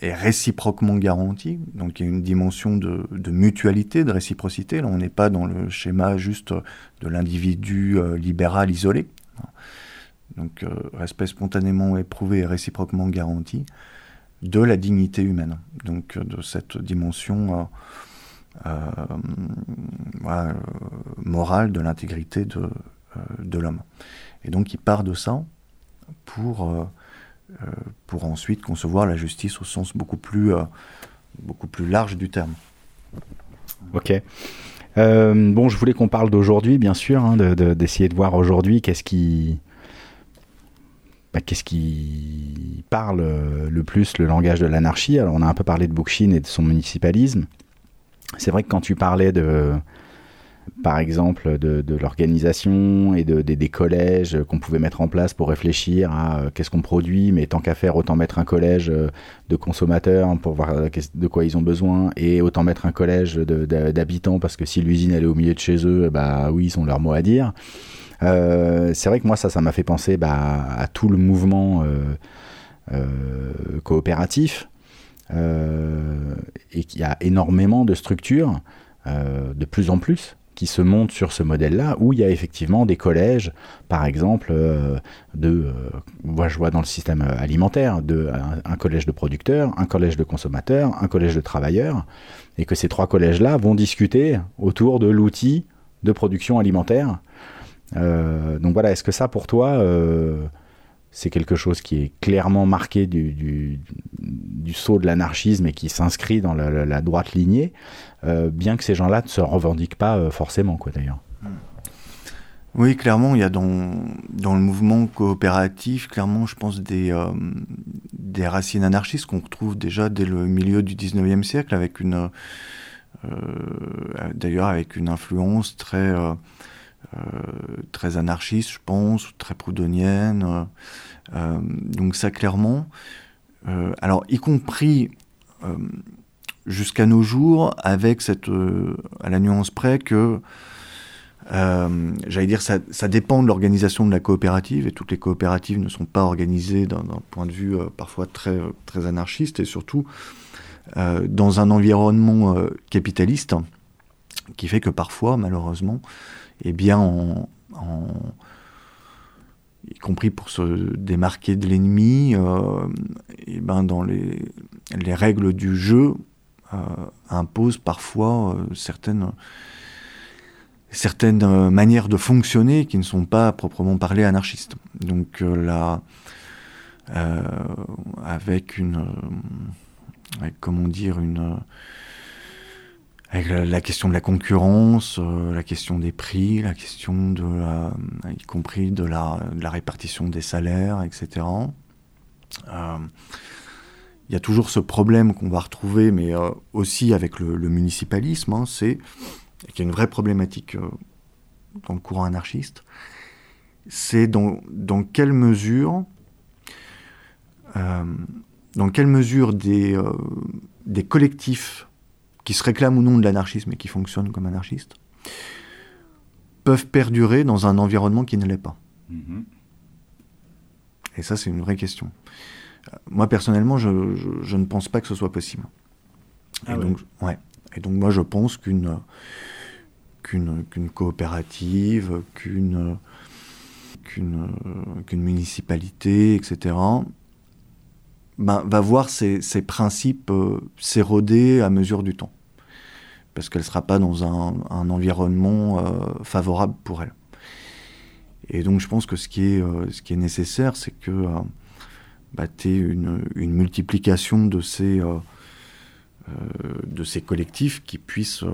est réciproquement garanti. Donc il y a une dimension de, de mutualité, de réciprocité. Là, on n'est pas dans le schéma juste de l'individu libéral isolé. Donc euh, respect spontanément éprouvé et réciproquement garanti de la dignité humaine. Donc euh, de cette dimension euh, morale de l'intégrité de, de l'homme. Et donc il part de ça pour pour ensuite concevoir la justice au sens beaucoup plus, beaucoup plus large du terme. Ok. Bon, je voulais qu'on parle d'aujourd'hui, bien sûr, hein, de- de- d'essayer de, voir aujourd'hui qu'est-ce qui, bah, qu'est-ce qui parle euh, le plus le langage de l'anarchie? Alors, on a un peu parlé de Bookchin et de son municipalisme. C'est vrai que quand tu parlais de, par exemple, de, l'organisation et de, des- collèges qu'on pouvait mettre en place pour réfléchir à euh, qu'est-ce qu'on produit, mais tant qu'à faire, autant mettre un collège euh, de consommateurs pour voir de quoi ils ont besoin et autant mettre un collège d'habitants parce que si l'usine est au milieu de chez eux, bah oui, ils ont leur mot à dire. Euh, c'est vrai que moi ça, m'a fait penser bah, à tout le mouvement euh, euh, coopératif et qu'il y a énormément de structures, de plus en plus, qui se montent sur ce modèle-là, où il y a effectivement des collèges, par exemple, de, je vois dans le système alimentaire, un, un collège de producteurs, un collège de consommateurs, un collège de travailleurs, et que ces trois collèges-là vont discuter autour de l'outil de production alimentaire. Euh, donc voilà, est-ce que ça pour toi, euh, c'est quelque chose qui est clairement marqué du, du, saut de l'anarchisme et qui s'inscrit dans la, droite lignée, euh, bien que ces gens-là ne se revendiquent pas forcément, quoi d'ailleurs? Oui, clairement, il y a dans, dans le mouvement coopératif, clairement, je pense, des, racines anarchistes qu'on retrouve déjà dès le milieu du 19e siècle, avec une, d'ailleurs, avec une influence très, très anarchiste, je pense, très proudhonienne. euh, euh, donc ça, clairement. Euh, alors, y compris euh, jusqu'à nos jours, avec cette, euh, à la nuance près que euh, J'allais dire, ça, dépend de l'organisation de la coopérative, et toutes les coopératives ne sont pas organisées d'un point de vue euh, parfois très, euh, anarchiste, et surtout euh, dans un environnement euh, capitaliste, qui fait que parfois, malheureusement, eh bien, en, y compris pour se démarquer de l'ennemi, euh, eh ben, dans les, les règles du jeu, euh, imposent parfois euh, certaines certaines manières de fonctionner qui ne sont pas proprement parler anarchistes. Donc là, avec une, comment dire, une, avec la, question de la concurrence, euh, la question des prix, la question de la, y compris de la, répartition des salaires, etc. Euh, il y a toujours ce problème qu'on va retrouver, mais euh, aussi avec le, municipalisme, hein, c'est qui est une vraie problématique euh, dans le courant anarchiste, c'est dans, quelle mesure, euh, dans quelle mesure euh, des collectifs qui se réclament ou non de l'anarchisme et qui fonctionnent comme anarchistes peuvent perdurer dans un environnement qui ne l'est pas. Et ça, c'est une vraie question. Moi, personnellement, je, je- je ne pense pas que ce soit possible. Ah et, ouais. donc, ouais. et donc, moi, je pense qu'une qu'une coopérative, qu'une qu'une municipalité, etc., ben, va voir ses, ses principes euh, s'éroder à mesure du temps. Parce qu'elle ne sera pas dans un, environnement euh, favorable pour elle. Et donc je pense que ce qui est, euh, nécessaire, c'est que euh, bah, tu aies une, multiplication de ces, collectifs qui puissent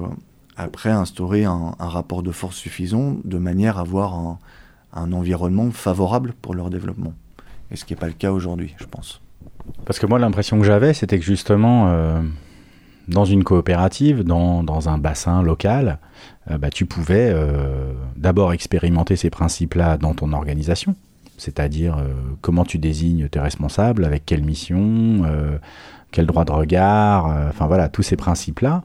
après instaurer un, rapport de force suffisant de manière à avoir un, environnement favorable pour leur développement. Et ce qui n'est pas le cas aujourd'hui, je pense. Parce que moi, l'impression que j'avais, c'était que justement, dans une coopérative, dans, dans un bassin local, euh, bah, tu pouvais euh, d'abord expérimenter ces principes-là dans ton organisation, c'est-à-dire comment tu désignes tes responsables, avec quelle mission, quel droit de regard, enfin voilà, tous ces principes-là.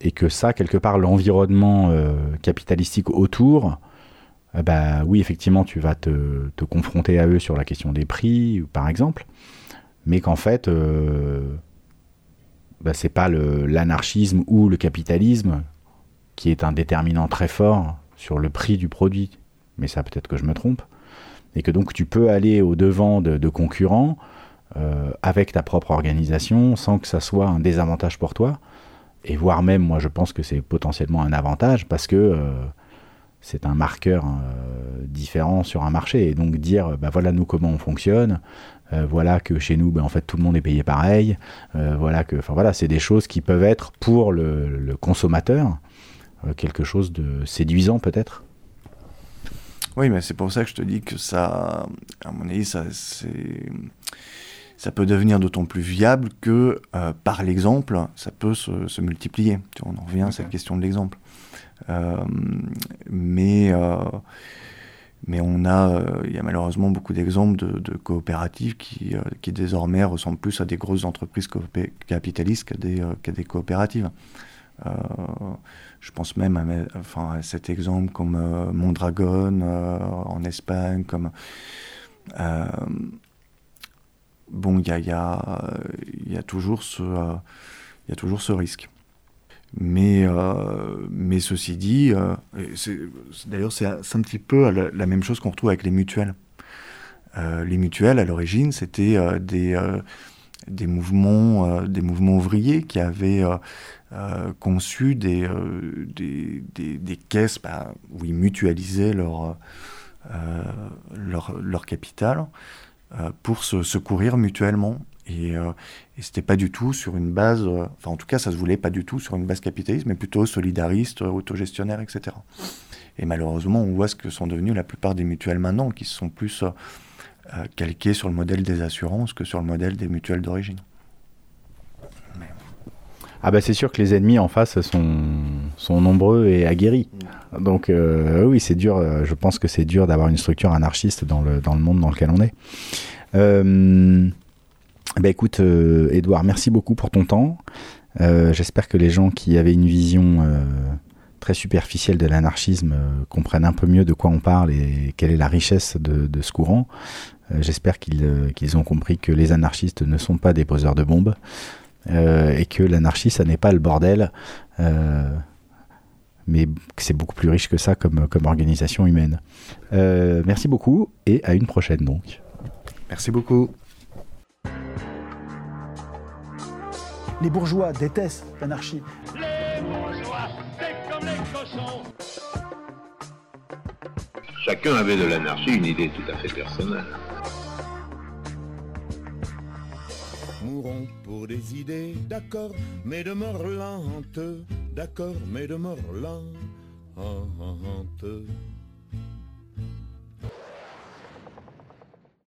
et que ça, quelque part, l'environnement capitalistique autour bah oui, effectivement, tu vas te, te, confronter à eux sur la question des prix, par exemple, mais qu'en fait, euh, bah, c'est pas l'anarchisme ou le capitalisme qui est un déterminant très fort sur le prix du produit. Mais ça, peut-être que je me trompe. Et que donc tu peux aller au devant de, concurrents euh, avec ta propre organisation sans que ça soit un désavantage pour toi. Et voire même, moi, je pense que c'est potentiellement un avantage parce que euh, c'est un marqueur euh, différent sur un marché. Et donc dire, bah voilà nous comment on fonctionne, euh, voilà que chez nous, bah, en fait tout le monde est payé pareil, euh, voilà que, enfin voilà, c'est des choses qui peuvent être pour le, consommateur quelque chose de séduisant peut-être. Oui, mais c'est pour ça que je te dis que ça, à mon avis, ça, ça peut devenir d'autant plus viable que par l'exemple, ça peut se, multiplier. on en revient à cette question de l'exemple. Euh, mais euh, mais on a, euh, il y a malheureusement beaucoup d'exemples de, coopératives qui, qui, désormais ressemblent plus à des grosses entreprises capitalistes qu'à des, des, coopératives. je pense même à, enfin, à cet exemple comme Mondragon en Espagne, comme bon, il y a, y, a, y a toujours ce risque. Mais, euh, mais ceci dit, euh, d'ailleurs c'est un petit peu la, même chose qu'on retrouve avec les mutuelles. Euh, les mutuelles, à l'origine, c'était des, des, mouvements, des mouvements ouvriers qui avaient conçu des, des, des, caisses bah, où ils mutualisaient leur, leur, leur capital pour se secourir mutuellement. Et, euh, et c'était pas du tout sur une base, euh, enfin en tout cas ça se voulait pas du tout sur une base capitaliste, mais plutôt solidariste, euh, autogestionnaire, etc. Et malheureusement, on voit ce que sont devenus la plupart des mutuelles maintenant, qui sont plus calquées sur le modèle des assurances que sur le modèle des mutuelles d'origine. Ah bah c'est sûr que les ennemis en face sont, sont nombreux et aguerris. Mm. Donc oui, c'est dur, je pense que c'est dur d'avoir une structure anarchiste dans le, dans le monde dans lequel on est. Euh, bah écoute, euh, Edouard, merci beaucoup pour ton temps. Euh, j'espère que les gens qui avaient une vision euh, très superficielle de l'anarchisme comprennent un peu mieux de quoi on parle et quelle est la richesse de, ce courant. J'espère qu'ils ont compris que les anarchistes ne sont pas des poseurs de bombes et que l'anarchie, ça n'est pas le bordel, mais que c'est beaucoup plus riche que ça comme, comme organisation humaine. merci beaucoup et à une prochaine donc. Merci beaucoup. Les bourgeois détestent l'anarchie. Les bourgeois, c'est comme les cochons. Chacun avait de l'anarchie une idée tout à fait personnelle. Mourons pour des idées, d'accord, mais de mort lente, d'accord, mais de mort lente.